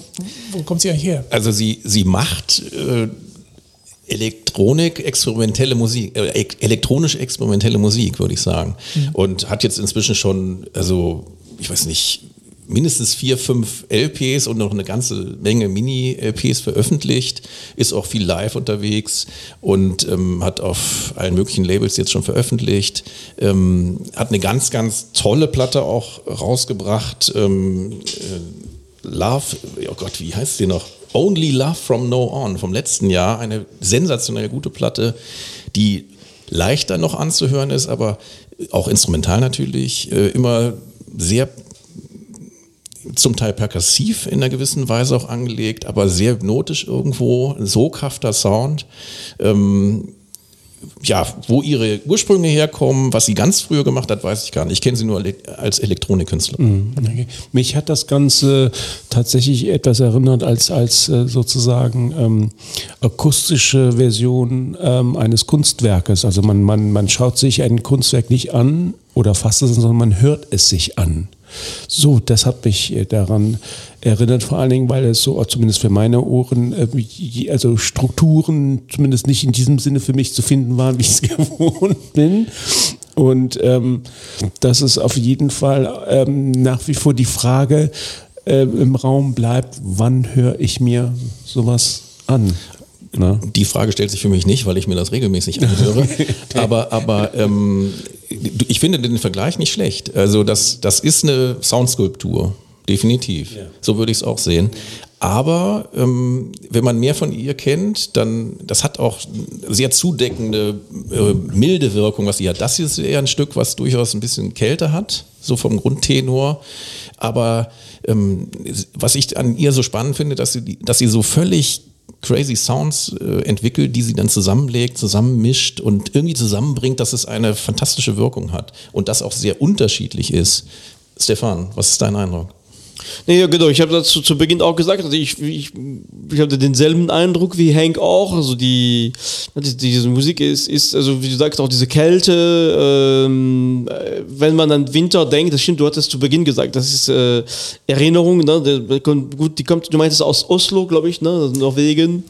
wo kommt sie eigentlich her? Also sie, sie macht äh, Elektronik, experimentelle Musik, äh, ek- elektronisch experimentelle Musik, würde ich sagen. Und hat jetzt inzwischen schon, also ich weiß nicht, mindestens vier, fünf LPs und noch eine ganze Menge Mini-LPs veröffentlicht, ist auch viel live unterwegs und ähm, hat auf allen möglichen Labels jetzt schon veröffentlicht, ähm, hat eine ganz, ganz tolle Platte auch rausgebracht, ähm, äh, Love, oh Gott, wie heißt sie noch? Only Love from No On vom letzten Jahr, eine sensationell gute Platte, die leichter noch anzuhören ist, aber auch instrumental natürlich, äh, immer sehr zum Teil perkussiv in einer gewissen Weise auch angelegt, aber sehr hypnotisch irgendwo, ein soghafter Sound. Ähm, ja, wo ihre Ursprünge herkommen, was sie ganz früher gemacht hat, weiß ich gar nicht. Ich kenne sie nur als Elektronikkünstler. Okay. Mich hat das Ganze tatsächlich etwas erinnert als, als äh, sozusagen ähm, akustische Version ähm, eines Kunstwerkes. Also man, man, man schaut sich ein Kunstwerk nicht an oder fasst es, sondern man hört es sich an. So, das hat mich äh, daran erinnert, vor allen Dingen, weil es so, zumindest für meine Ohren, äh, also Strukturen zumindest nicht in diesem Sinne für mich zu finden waren, wie ich es gewohnt bin. Und ähm, das ist auf jeden Fall ähm, nach wie vor die Frage äh, im Raum bleibt, wann höre ich mir sowas an? Ne? Die Frage stellt sich für mich nicht, weil ich mir das regelmäßig anhöre. aber aber ähm, ich finde den Vergleich nicht schlecht. Also das, das ist eine Soundskulptur, definitiv. Ja. So würde ich es auch sehen. Aber ähm, wenn man mehr von ihr kennt, dann das hat auch sehr zudeckende, äh, milde Wirkung, was sie hat. Das ist eher ein Stück, was durchaus ein bisschen Kälte hat, so vom Grundtenor. Aber ähm, was ich an ihr so spannend finde, dass sie, dass sie so völlig crazy Sounds äh, entwickelt, die sie dann zusammenlegt, zusammenmischt und irgendwie zusammenbringt, dass es eine fantastische Wirkung hat und das auch sehr unterschiedlich ist. Stefan, was ist dein Eindruck? Nee, ja, genau. Ich habe dazu zu Beginn auch gesagt, also ich, ich, ich hatte denselben Eindruck wie Hank auch. Also die, die diese Musik ist, ist, also wie du sagst, auch diese Kälte. Ähm, wenn man an Winter denkt, das stimmt, du hattest zu Beginn gesagt, das ist äh, Erinnerung. Ne? Die, gut, die kommt, du meintest aus Oslo, glaube ich, ne? Norwegen.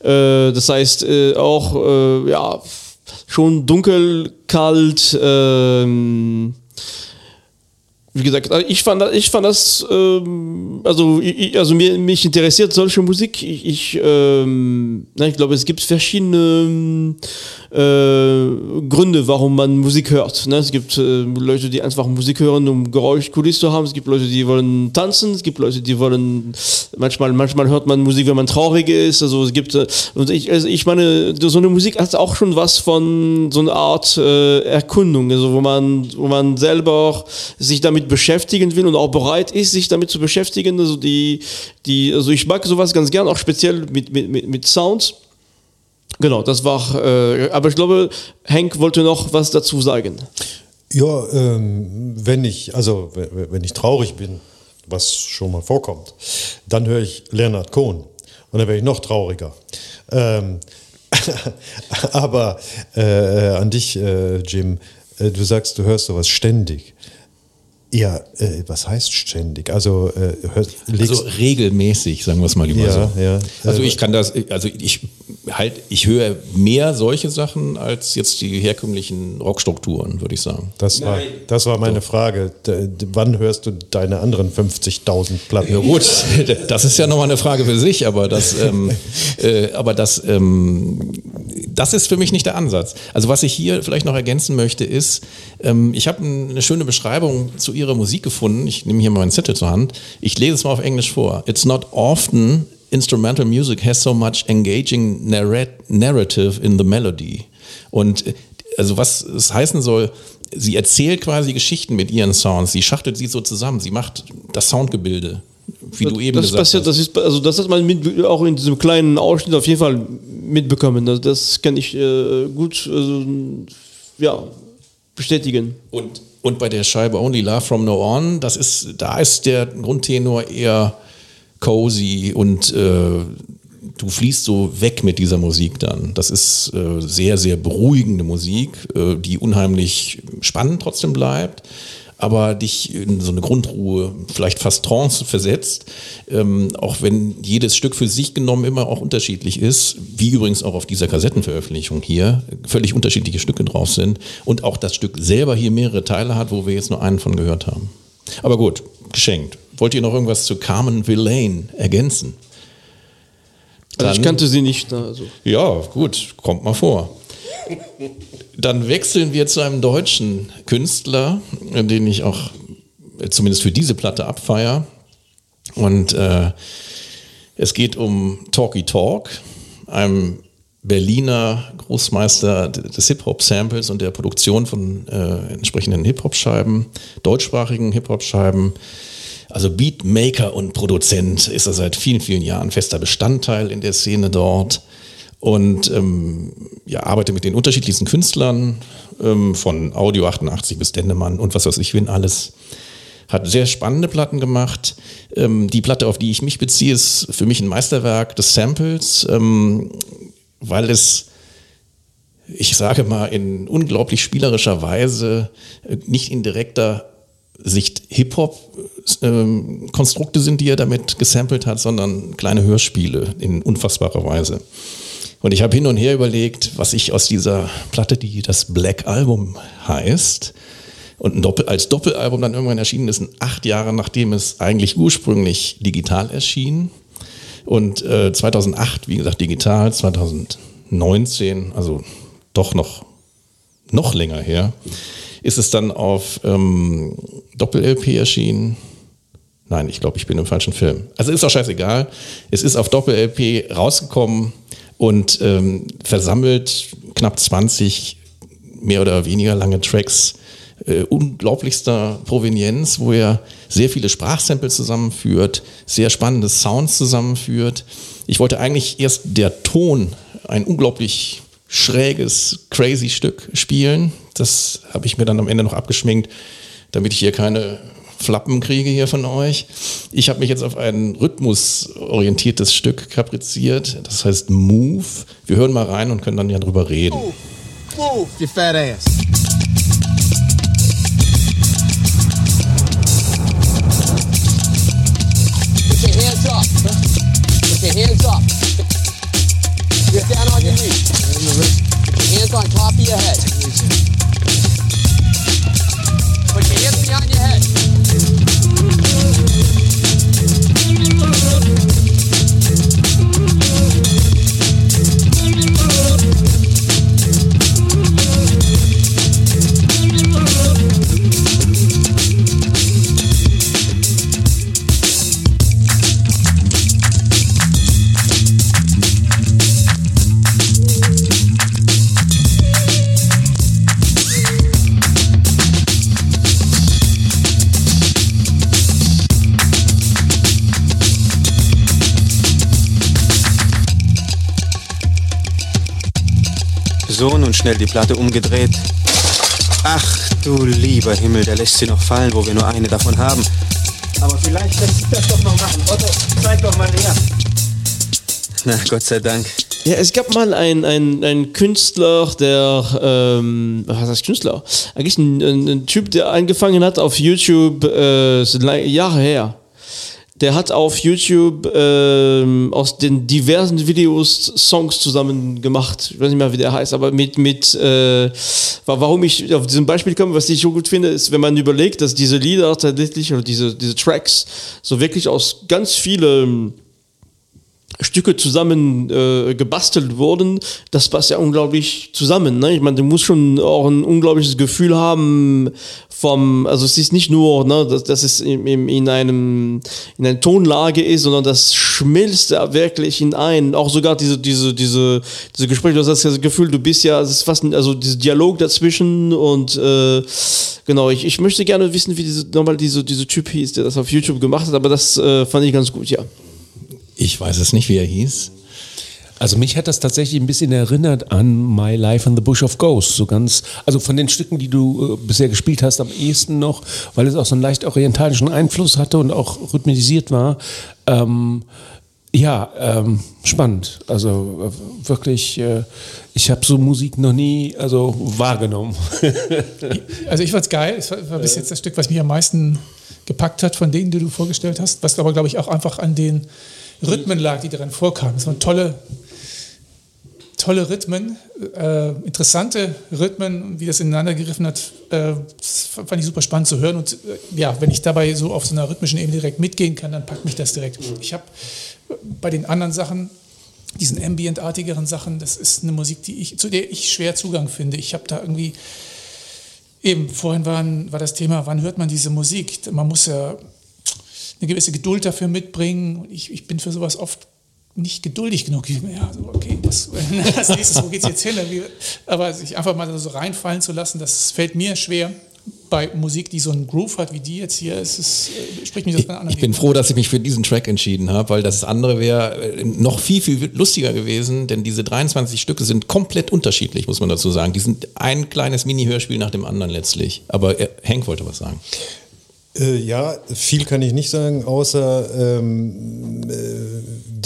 Äh, das heißt äh, auch, äh, ja, schon dunkel, kalt. Ähm, wie gesagt, also ich fand, ich fand das, ähm, also, ich, also mir, mich interessiert solche Musik. Ich, ich, ähm, na, ich glaube, es gibt verschiedene äh, Gründe, warum man Musik hört. Ne? Es gibt äh, Leute, die einfach Musik hören, um Geräuschkulisse zu haben. Es gibt Leute, die wollen tanzen. Es gibt Leute, die wollen, manchmal, manchmal hört man Musik, wenn man traurig ist. Also es gibt, äh, und ich, also ich meine, so eine Musik hat auch schon was von so einer Art äh, Erkundung, also wo man, wo man selber sich damit beschäftigen will und auch bereit ist, sich damit zu beschäftigen. Also die, die, also ich mag sowas ganz gern, auch speziell mit, mit, mit, mit Sounds. Genau, das war, äh, aber ich glaube, Hank wollte noch was dazu sagen. Ja, ähm, wenn ich, also wenn ich traurig bin, was schon mal vorkommt, dann höre ich Leonard Cohen und dann werde ich noch trauriger. Ähm, aber äh, an dich, äh, Jim, äh, du sagst, du hörst sowas ständig. Ja, äh, was heißt ständig? Also, äh, hör, also regelmäßig, sagen wir es mal lieber ja, so. Ja, also ich kann das, also ich halt, ich höre mehr solche Sachen als jetzt die herkömmlichen Rockstrukturen, würde ich sagen. Das war, das war meine so. Frage. D wann hörst du deine anderen 50.000 Platten? Ja gut, das ist ja nochmal eine Frage für sich, aber das, ähm, äh, aber das, ähm, das ist für mich nicht der Ansatz. Also was ich hier vielleicht noch ergänzen möchte, ist, ähm, ich habe eine schöne Beschreibung zu ihrer Musik gefunden. Ich nehme hier mal meinen Zettel zur Hand. Ich lese es mal auf Englisch vor. It's not often instrumental music has so much engaging narrative in the melody. Und äh, also was es heißen soll, sie erzählt quasi Geschichten mit ihren Sounds, sie schachtelt sie so zusammen, sie macht das Soundgebilde wie du eben das gesagt passiert, hast. Das ist, also das hat man mit, auch in diesem kleinen Ausschnitt auf jeden Fall mitbekommen. Das, das kann ich äh, gut also, ja, bestätigen. Und, und bei der Scheibe Only Love From No On, das ist, da ist der Grundtenor eher cozy und äh, du fließt so weg mit dieser Musik dann. Das ist äh, sehr, sehr beruhigende Musik, äh, die unheimlich spannend trotzdem bleibt aber dich in so eine Grundruhe, vielleicht fast Trance versetzt, ähm, auch wenn jedes Stück für sich genommen immer auch unterschiedlich ist, wie übrigens auch auf dieser Kassettenveröffentlichung hier völlig unterschiedliche Stücke drauf sind und auch das Stück selber hier mehrere Teile hat, wo wir jetzt nur einen von gehört haben. Aber gut, geschenkt. Wollt ihr noch irgendwas zu Carmen Villain ergänzen? Dann, also ich kannte sie nicht. Also. Ja, gut, kommt mal vor. Dann wechseln wir zu einem deutschen Künstler, den ich auch zumindest für diese Platte abfeier. Und äh, es geht um Talky Talk, einem Berliner Großmeister des Hip-Hop-Samples und der Produktion von äh, entsprechenden Hip-Hop-Scheiben, deutschsprachigen Hip-Hop-Scheiben. Also Beatmaker und Produzent ist er seit vielen, vielen Jahren fester Bestandteil in der Szene dort und ähm, ja, arbeite mit den unterschiedlichsten Künstlern, ähm, von Audio 88 bis Dendemann und was weiß ich, wen alles. Hat sehr spannende Platten gemacht. Ähm, die Platte, auf die ich mich beziehe, ist für mich ein Meisterwerk des Samples, ähm, weil es, ich sage mal, in unglaublich spielerischer Weise, äh, nicht in direkter Sicht Hip-Hop-Konstrukte ähm, sind, die er damit gesampelt hat, sondern kleine Hörspiele in unfassbarer Weise. Und ich habe hin und her überlegt, was ich aus dieser Platte, die das Black Album heißt, und Doppel, als Doppelalbum dann irgendwann erschienen ist, acht Jahre nachdem es eigentlich ursprünglich digital erschien, Und äh, 2008, wie gesagt, digital, 2019, also doch noch, noch länger her, ist es dann auf ähm, Doppel-LP erschienen. Nein, ich glaube, ich bin im falschen Film. Also ist auch scheißegal. Es ist auf Doppel-LP rausgekommen und ähm, versammelt knapp 20 mehr oder weniger lange Tracks äh, unglaublichster Provenienz, wo er sehr viele Sprachsamples zusammenführt, sehr spannende Sounds zusammenführt. Ich wollte eigentlich erst der Ton, ein unglaublich schräges, crazy Stück spielen. Das habe ich mir dann am Ende noch abgeschminkt, damit ich hier keine Flappen kriege hier von euch. Ich habe mich jetzt auf ein rhythmusorientiertes Stück kapriziert. Das heißt Move. Wir hören mal rein und können dann ja drüber reden. Move, move, you fat ass. Schnell die Platte umgedreht. Ach du lieber Himmel, der lässt sie noch fallen, wo wir nur eine davon haben. Aber vielleicht lässt sich das doch noch machen. Otto, zeig doch mal her. Na, Gott sei Dank. Ja, es gab mal einen ein Künstler, der, ähm, was heißt Künstler? Eigentlich ein, ein, ein Typ, der angefangen hat auf YouTube, äh, Jahre her der hat auf YouTube ähm, aus den diversen Videos Songs zusammen gemacht. Ich weiß nicht mehr, wie der heißt, aber mit, mit äh, warum ich auf diesem Beispiel komme, was ich so gut finde, ist, wenn man überlegt, dass diese Lieder tatsächlich oder diese, diese Tracks so wirklich aus ganz vielen Stücke zusammen äh, gebastelt wurden, das passt ja unglaublich zusammen. Ne? Ich meine, du musst schon auch ein unglaubliches Gefühl haben vom, also es ist nicht nur, ne, dass, dass es in, in, in einem in einer Tonlage ist, sondern das schmilzt ja wirklich in ein. Auch sogar diese diese diese diese Gespräche, du hast das Gefühl, du bist ja, es ist fast ein, also dieser Dialog dazwischen und äh, genau. Ich, ich möchte gerne wissen, wie diese nochmal diese diese Typ hieß, der das auf YouTube gemacht hat, aber das äh, fand ich ganz gut, ja. Ich weiß es nicht, wie er hieß. Also mich hat das tatsächlich ein bisschen erinnert an My Life in the Bush of Ghosts. So ganz, also von den Stücken, die du äh, bisher gespielt hast, am ehesten noch, weil es auch so einen leicht orientalischen Einfluss hatte und auch rhythmisiert war. Ähm, ja, ähm, spannend. Also äh, wirklich, äh, ich habe so Musik noch nie also wahrgenommen. also ich fand's geil. Es war, war bis jetzt das Stück, was mich am meisten gepackt hat von denen, die du vorgestellt hast. Was aber, glaube ich, auch einfach an den Rhythmen lag, die darin vorkamen. Es waren tolle, tolle Rhythmen, äh, interessante Rhythmen, wie das ineinander gegriffen hat. Äh, das fand ich super spannend zu hören. Und äh, ja, wenn ich dabei so auf so einer rhythmischen Ebene direkt mitgehen kann, dann packt mich das direkt. Ich habe bei den anderen Sachen diesen ambientartigeren Sachen, das ist eine Musik, die ich, zu der ich schwer Zugang finde. Ich habe da irgendwie, eben vorhin war, war das Thema, wann hört man diese Musik? Man muss ja eine gewisse Geduld dafür mitbringen. Ich, ich bin für sowas oft nicht geduldig genug. Ja, so, okay, was, als nächstes, wo geht es jetzt hin? Aber sich einfach mal so reinfallen zu lassen, das fällt mir schwer. Bei Musik, die so einen Groove hat wie die jetzt hier, ist es, äh, spricht mich das an. Ich bin froh, dass ich mich für diesen Track entschieden habe, weil das andere wäre äh, noch viel, viel lustiger gewesen, denn diese 23 Stücke sind komplett unterschiedlich, muss man dazu sagen. Die sind ein kleines Mini-Hörspiel nach dem anderen letztlich. Aber äh, Hank wollte was sagen. Äh, ja, viel kann ich nicht sagen, außer ähm, äh,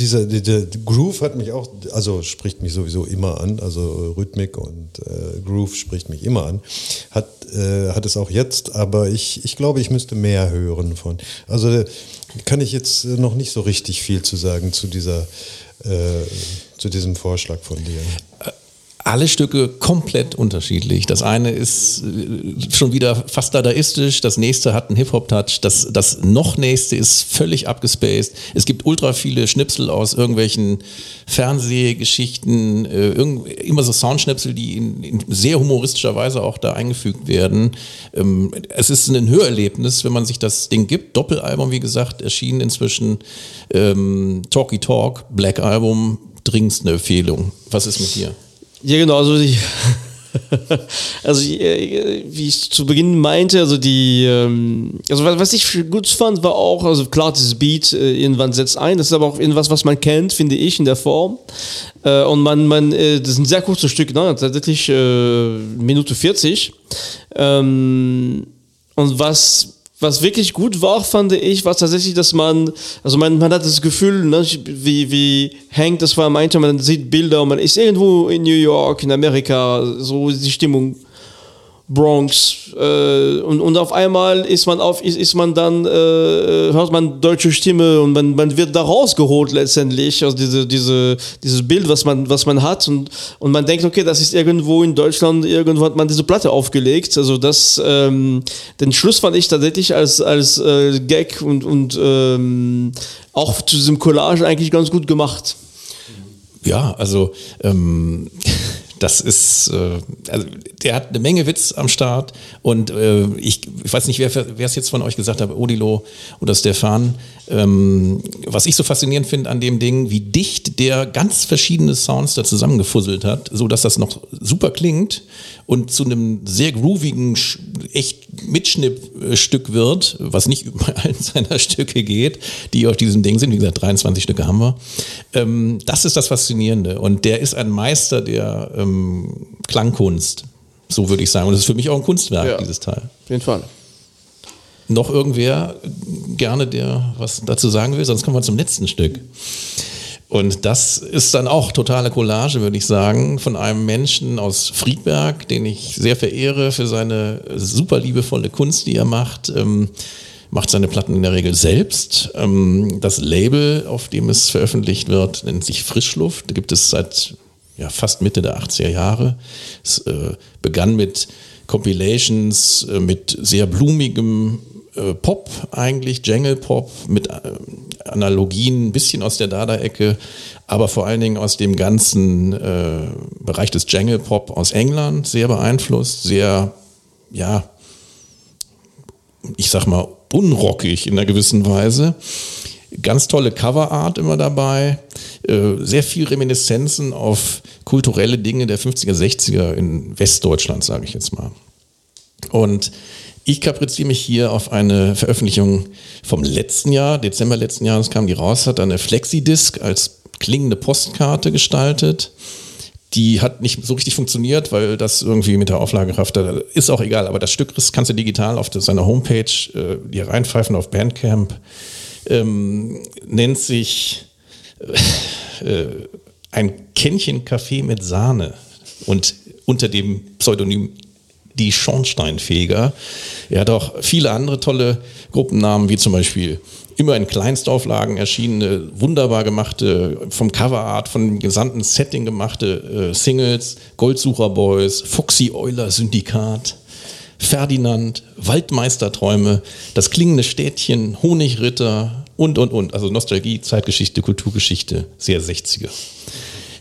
dieser, der, Groove hat mich auch, also spricht mich sowieso immer an, also Rhythmik und äh, Groove spricht mich immer an. Hat, äh, hat es auch jetzt, aber ich, ich glaube, ich müsste mehr hören von. Also kann ich jetzt noch nicht so richtig viel zu sagen zu dieser, äh, zu diesem Vorschlag von dir. Alle Stücke komplett unterschiedlich. Das eine ist äh, schon wieder fast dadaistisch, das nächste hat einen Hip-Hop-Touch, das, das noch nächste ist völlig abgespaced. Es gibt ultra viele Schnipsel aus irgendwelchen Fernsehgeschichten, äh, immer so Soundschnipsel, die in, in, sehr humoristischer Weise auch da eingefügt werden. Ähm, es ist ein Hörerlebnis, wenn man sich das Ding gibt. Doppelalbum, wie gesagt, erschienen inzwischen. Ähm, Talky Talk, Black Album, dringendst eine Empfehlung. Was ist mit dir? Ja, genau, also die, also äh, wie ich zu Beginn meinte, also die, ähm, also was ich gut fand, war auch, also klar, dieses Beat äh, irgendwann setzt ein, das ist aber auch irgendwas, was man kennt, finde ich, in der Form. Äh, und man, man, das ist ein sehr kurzes Stück, ne? tatsächlich Minute 40. Ähm, und was was wirklich gut war, fand ich, war tatsächlich, dass man, also man, man hat das Gefühl, ne, wie, wie Hank das war, meinte, man sieht Bilder, man ist irgendwo in New York, in Amerika, so die Stimmung Bronx äh, und, und auf einmal ist man auf ist, ist man dann äh, hört man deutsche Stimme und man, man wird da rausgeholt letztendlich also diese diese dieses Bild was man was man hat. Und und man denkt okay das ist irgendwo in Deutschland irgendwo hat man diese Platte aufgelegt. Also das ähm, den Schluss fand ich tatsächlich als als äh, Gag und und ähm, auch zu diesem Collage eigentlich ganz gut gemacht. Ja also ähm das ist, äh, also der hat eine Menge Witz am Start und äh, ich, ich weiß nicht, wer, es jetzt von euch gesagt hat, Odilo oder Stefan, ähm, was ich so faszinierend finde an dem Ding, wie dicht der ganz verschiedene Sounds da zusammengefusselt hat, so dass das noch super klingt und zu einem sehr groovigen, echt Mitschnippstück wird, was nicht über allen seiner Stücke geht, die auf diesem Ding sind. Wie gesagt, 23 Stücke haben wir. Ähm, das ist das Faszinierende und der ist ein Meister der ähm, Klangkunst. So würde ich sagen. Und das ist für mich auch ein Kunstwerk, ja, dieses Teil. Auf jeden Fall. Noch irgendwer gerne, der was dazu sagen will? Sonst kommen wir zum letzten Stück. Und das ist dann auch totale Collage, würde ich sagen, von einem Menschen aus Friedberg, den ich sehr verehre für seine super liebevolle Kunst, die er macht. Ähm, macht seine Platten in der Regel selbst. Ähm, das Label, auf dem es veröffentlicht wird, nennt sich Frischluft. Da gibt es seit ja, fast Mitte der 80er Jahre. Es äh, begann mit Compilations, äh, mit sehr blumigem äh, Pop eigentlich, Jangle Pop, mit äh, Analogien, ein bisschen aus der Dada-Ecke, aber vor allen Dingen aus dem ganzen äh, Bereich des Jangle Pop aus England, sehr beeinflusst, sehr, ja, ich sag mal, unrockig in einer gewissen Weise. Ganz tolle Coverart immer dabei, äh, sehr viel Reminiszenzen auf kulturelle Dinge der 50er, 60er in Westdeutschland, sage ich jetzt mal. Und ich kapriziere mich hier auf eine Veröffentlichung vom letzten Jahr, Dezember letzten Jahres kam die raus, hat eine Flexidisc als klingende Postkarte gestaltet. Die hat nicht so richtig funktioniert, weil das irgendwie mit der Auflagekraft, ist auch egal, aber das Stück kannst du digital auf seiner Homepage äh, dir reinpfeifen auf Bandcamp ähm, nennt sich äh, ein Kännchen Kaffee mit Sahne und unter dem Pseudonym die Schornsteinfeger. Er hat auch viele andere tolle Gruppennamen, wie zum Beispiel immer in Kleinstauflagen erschienene, wunderbar gemachte, vom Coverart, von dem gesamten Setting gemachte äh, Singles, Goldsucher Boys, Foxy Euler Syndikat, Ferdinand, Waldmeisterträume, das klingende Städtchen, Honigritter und, und, und. Also Nostalgie, Zeitgeschichte, Kulturgeschichte, sehr 60er.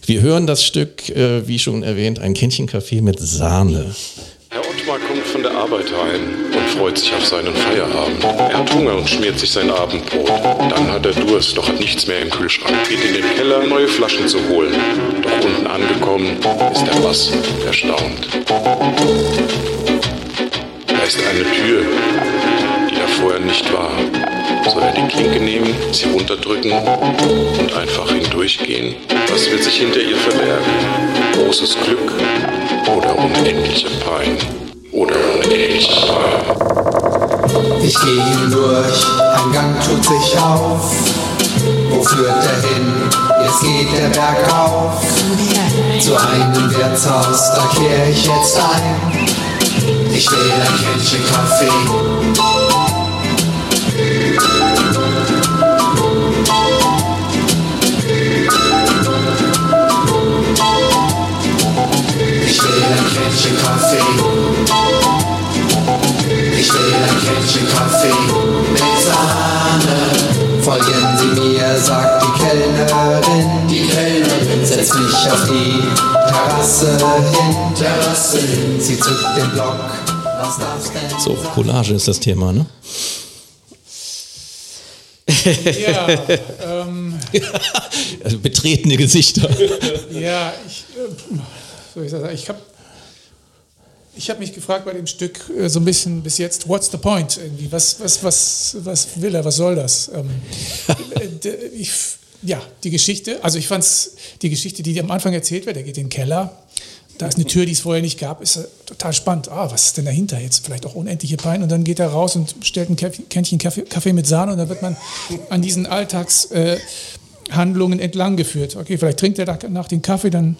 Wir hören das Stück, äh, wie schon erwähnt, ein Kännchencafé mit Sahne. Herr Ottmar kommt von der Arbeit heim und freut sich auf seinen Feierabend. Er hat Hunger und schmiert sich sein Abendbrot. Dann hat er Durst, doch hat nichts mehr im Kühlschrank. Geht in den Keller, neue Flaschen zu holen. Doch unten angekommen ist der Bass erstaunt ist eine Tür, die da vorher nicht war. Soll er die Klinke nehmen, sie runterdrücken und einfach hindurchgehen? Was wird sich hinter ihr verbergen? Großes Glück oder unendliche Pein? Oder unendliche Pein? Ich gehe hindurch, ein Gang tut sich auf. Wo führt er hin? Jetzt geht der Berg auf. Zu einem Wirtshaus, da kehr ich jetzt ein. Ich will ein Kännchen Kaffee. Kännchen Kaffee. Ich will ein Kännchen Kaffee mit Sahne. Folgen Sie mir, sagt die Kellnerin. Die Kellnerin setzt mich auf die Terrasse hin. Terrasse hin. Sie zückt den Block. So, Collage ist das Thema, ne? Ja, ähm, Also betretene Gesichter. ja, ich, äh, soll ich, sagen, ich habe ich hab mich gefragt bei dem Stück äh, so ein bisschen bis jetzt, what's the point? Irgendwie, was, was, was, was will er, was soll das? Ähm, äh, ich, ja, die Geschichte, also ich fand es, die Geschichte, die am Anfang erzählt wird, er geht in den Keller, da ist eine Tür, die es vorher nicht gab, ist äh, total spannend. Ah, was ist denn dahinter jetzt? Vielleicht auch unendliche Pein. Und dann geht er raus und stellt ein Kännchen Kaffee, mit Sahne und dann wird man an diesen Alltagshandlungen äh, entlang geführt. Okay, vielleicht trinkt er nach den Kaffee, dann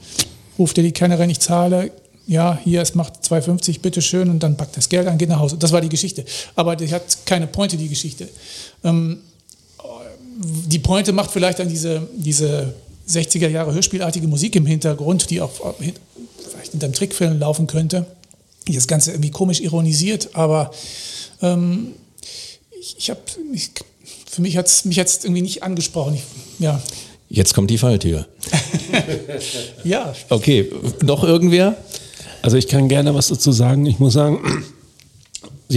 ruft er die Kellnerin, ich zahle. Ja, hier, es macht 2,50, bitteschön. Und dann packt das Geld an, geht nach Hause. Das war die Geschichte. Aber die hat keine Pointe, die Geschichte. Ähm, die Pointe macht vielleicht dann diese, diese 60er Jahre Hörspielartige Musik im Hintergrund, die auch hin- vielleicht in einem Trickfilm laufen könnte, das Ganze irgendwie komisch ironisiert, aber ähm, ich, ich habe, für mich hat es mich jetzt irgendwie nicht angesprochen. Ich, ja, Jetzt kommt die Falltür. ja, Okay, noch irgendwer? Also ich kann gerne was dazu sagen. Ich muss sagen,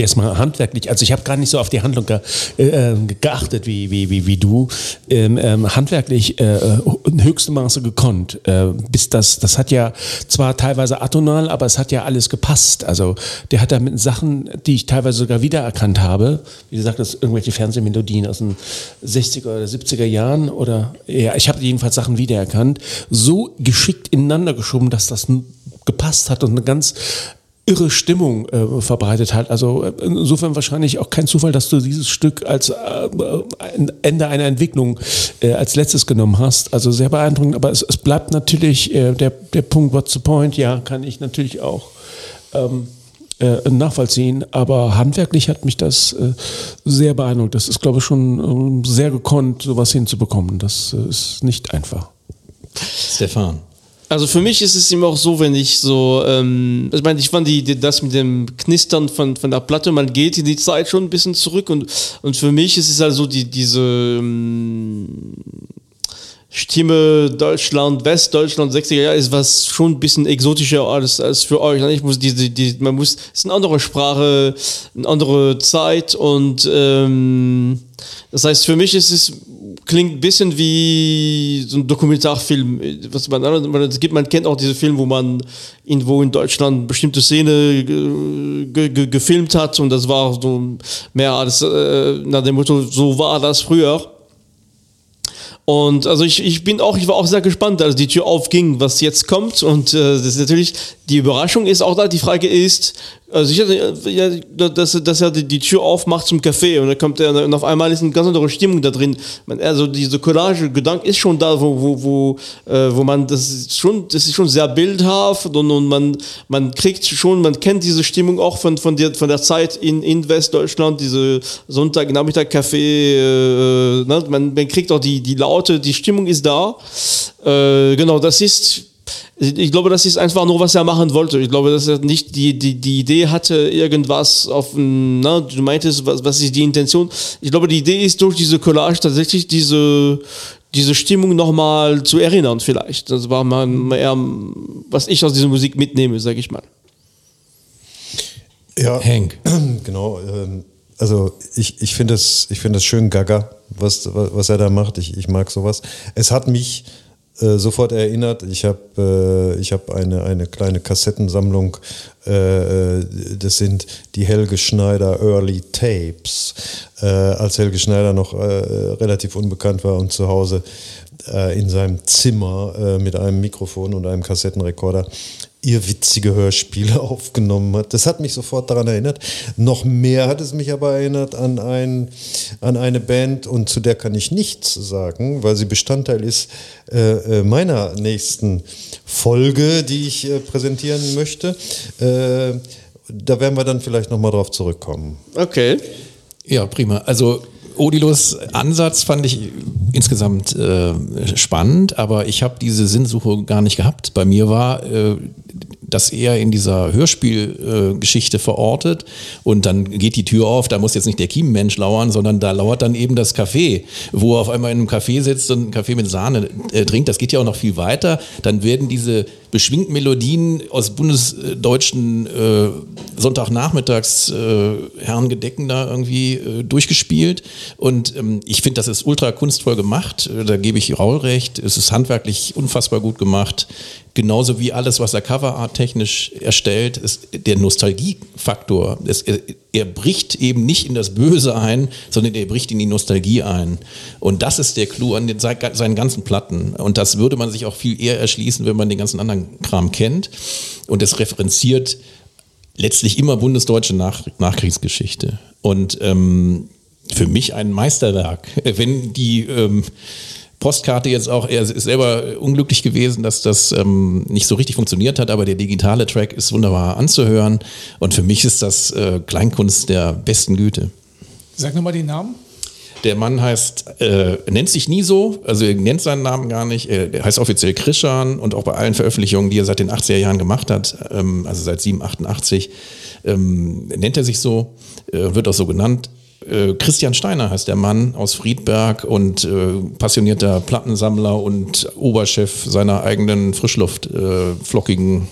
erstmal handwerklich, also ich habe gar nicht so auf die Handlung ge, äh, geachtet wie, wie, wie, wie du. Ähm, ähm, handwerklich äh, in höchstem Maße gekonnt. Äh, bis das, das hat ja zwar teilweise atonal, aber es hat ja alles gepasst. Also der hat da mit Sachen, die ich teilweise sogar wiedererkannt habe, wie gesagt, das irgendwelche Fernsehmelodien aus den 60er oder 70er Jahren oder ja, ich habe jedenfalls Sachen wiedererkannt, so geschickt ineinander geschoben, dass das gepasst hat und eine ganz irre Stimmung äh, verbreitet hat. Also äh, insofern wahrscheinlich auch kein Zufall, dass du dieses Stück als äh, Ende einer Entwicklung äh, als letztes genommen hast. Also sehr beeindruckend, aber es, es bleibt natürlich äh, der, der Punkt, what's the point? Ja, kann ich natürlich auch ähm, äh, nachvollziehen, aber handwerklich hat mich das sehr beeindruckt. Das ist, glaube ich, schon ähm, sehr gekonnt, sowas hinzubekommen. Das ist nicht einfach. Stefan. Also für mich ist es immer auch so, wenn ich so, ähm, ich meine, ich fand die, die, das mit dem Knistern von, von der Platte, man geht in die Zeit schon ein bisschen zurück und, und für mich ist es also die, diese ähm, Stimme Deutschland, Westdeutschland, 60er Jahre ist was schon ein bisschen exotischer als, als für euch. Ich muss diese, die, man muss, es ist eine andere Sprache, eine andere Zeit und ähm, das heißt, für mich ist es klingt ein bisschen wie so ein Dokumentarfilm, was man, man, es gibt, man kennt auch diese Filme, wo man irgendwo in Deutschland bestimmte Szene ge, ge, ge, gefilmt hat und das war so mehr als äh, nach dem Motto, so war das früher. Und also ich, ich bin auch, ich war auch sehr gespannt, als die Tür aufging, was jetzt kommt. Und äh, das ist natürlich, die Überraschung ist auch da. Die Frage ist, also ich ja, dass, dass er die, die Tür aufmacht zum Café und dann kommt er und auf einmal ist eine ganz andere Stimmung da drin. Also diese Collage-Gedanke ist schon da, wo, wo, wo, äh, wo man, das ist schon, das ist schon sehr bildhaft und, und man, man kriegt schon, man kennt diese Stimmung auch von, von, der, von der Zeit in, in Westdeutschland, diese Sonntagnachmittag-Café, äh, ne? man, man kriegt auch die, die Laute, die Stimmung ist da. Äh, genau, das ist, ich glaube, das ist einfach nur, was er machen wollte. Ich glaube, dass er nicht die, die, die Idee hatte, irgendwas auf, na, du meintest, was, was ist die Intention? Ich glaube, die Idee ist durch diese Collage tatsächlich diese, diese Stimmung nochmal zu erinnern, vielleicht. Das war mal eher, was ich aus dieser Musik mitnehme, sage ich mal. Ja, Hank. Genau. Ähm, also ich, ich finde das, ich finde das schön gaga, was, was er da macht. Ich, ich mag sowas. Es hat mich äh, sofort erinnert. Ich habe äh, hab eine, eine kleine Kassettensammlung. Äh, äh, das sind die Helge Schneider Early Tapes. Äh, als Helge Schneider noch relativ unbekannt war und zu Hause in seinem Zimmer mit einem Mikrofon und einem Kassettenrekorder ihr witzige Hörspiele aufgenommen hat. Das hat mich sofort daran erinnert. Noch mehr hat es mich aber erinnert an, ein, an eine Band und zu der kann ich nichts sagen, weil sie Bestandteil ist äh, äh, meiner nächsten Folge, die ich äh, präsentieren möchte. Äh, da werden wir dann vielleicht nochmal drauf zurückkommen. Okay. Ja, prima. Also Odilos Ansatz fand ich insgesamt äh, spannend, aber ich habe diese Sinnsuche gar nicht gehabt. Bei mir war äh, das eher in dieser Hörspielgeschichte äh, verortet und dann geht die Tür auf, da muss jetzt nicht der Kiemenmensch lauern, sondern da lauert dann eben das Café, wo er auf einmal in einem Café sitzt und einen Kaffee mit Sahne äh, trinkt. Das geht ja auch noch viel weiter. Dann werden diese beschwingten Melodien aus bundesdeutschen äh, Sonntagnachmittags äh, Herrengedecken da irgendwie äh, durchgespielt. Und ähm, ich finde, das ist ultra kunstvoll gemacht. Äh, da gebe ich Raul recht. Es ist handwerklich unfassbar gut gemacht. Genauso wie alles, was er Coverart technisch erstellt, ist der Nostalgiefaktor. Es, er, er, bricht eben nicht in das Böse ein, sondern er bricht in die Nostalgie ein. Und das ist der Clou an den, seinen ganzen Platten. Und das würde man sich auch viel eher erschließen, wenn man den ganzen anderen Kram kennt. Und es referenziert letztlich immer bundesdeutsche Nach Nachkriegsgeschichte. Und ähm, für mich ein Meisterwerk. Wenn die ähm, Postkarte jetzt auch, er ist selber unglücklich gewesen, dass das ähm, nicht so richtig funktioniert hat, aber der digitale Track ist wunderbar anzuhören und für mich ist das äh, Kleinkunst der besten Güte. Sag nochmal den Namen. Der Mann heißt, äh, nennt sich nie so, also er nennt seinen Namen gar nicht. Er heißt offiziell Krishan und auch bei allen Veröffentlichungen, die er seit den 80er Jahren gemacht hat, ähm, also seit 788, ähm, nennt er sich so, äh, wird auch so genannt. Äh, Christian Steiner heißt der Mann aus Friedberg und äh, passionierter Plattensammler und Oberchef seiner eigenen Frischluft äh, flockigen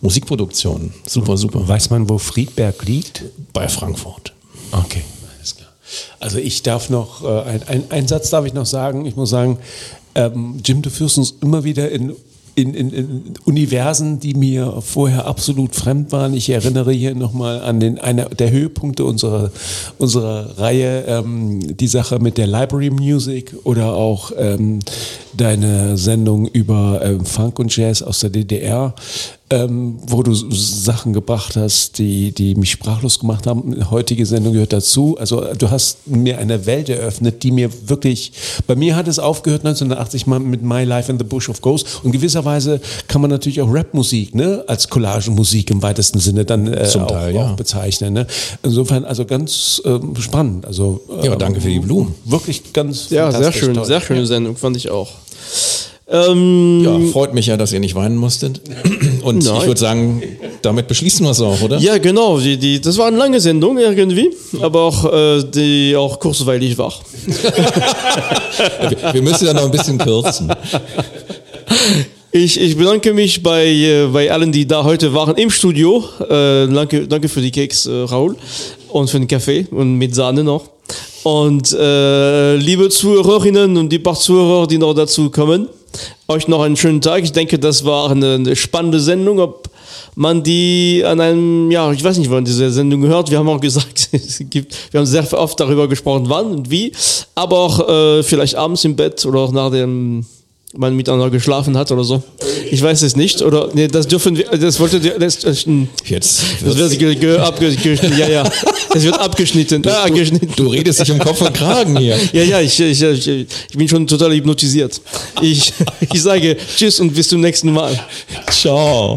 Musikproduktion. Super, super. Weiß man, wo Friedberg liegt? Bei Frankfurt. Okay, alles klar. Also ich darf noch, äh, ein, ein, Satz darf ich noch sagen. Ich muss sagen, ähm, Jim, du führst uns immer wieder in in, in, in, Universen, die mir vorher absolut fremd waren. Ich erinnere hier nochmal an den, einer der Höhepunkte unserer, unserer Reihe, ähm, die Sache mit der Library Music oder auch ähm, deine Sendung über ähm, Funk und Jazz aus der DDR ähm, wo du Sachen gebracht hast, die, die mich sprachlos gemacht haben. Heutige Sendung gehört dazu. Also du hast mir eine Welt eröffnet, die mir wirklich, bei mir hat es aufgehört 1980 mal mit My Life in the Bush of Ghosts und gewisserweise kann man natürlich auch Rapmusik ne, als Collagenmusik im weitesten Sinne dann äh, Zum Teil, auch, ja. auch bezeichnen. Ne? Insofern also ganz äh, spannend. Also, ja, danke für die Blumen. Wirklich ganz Ja, sehr schön, toll. sehr schöne Sendung, fand ich auch. Ähm, ja, freut mich ja, dass ihr nicht weinen musstet. Und Nein. ich würde sagen, damit beschließen wir es auch, oder? Ja, genau. Die, die, das war eine lange Sendung irgendwie, aber auch, äh, die auch kurzweilig war. wir müssen ja noch ein bisschen kürzen. Ich, ich bedanke mich bei, äh, bei allen, die da heute waren im Studio. Äh, danke, danke für die Keks, äh, Raul. Und für den Kaffee und mit Sahne noch. Und äh, liebe Zuhörerinnen und die paar Zuhörer, die noch dazu kommen euch noch einen schönen Tag. Ich denke, das war eine spannende Sendung. Ob man die an einem, ja, ich weiß nicht, wann diese Sendung gehört. Wir haben auch gesagt, es gibt, wir haben sehr oft darüber gesprochen, wann und wie. Aber auch äh, vielleicht abends im Bett oder auch nach dem man miteinander geschlafen hat oder so. Ich weiß es nicht. Oder nee, das dürfen wir. Das wollte das, das, jetzt. Das wird ge, ge, abgeschnitten. Ja, ja. Das wird abgeschnitten. Du, ah, du, du, redest dich um Kopf und Kragen hier. Ja, ja. Ich, ich, ich, ich bin schon total hypnotisiert. Ich, ich sage Tschüss und bis zum nächsten Mal. Ciao.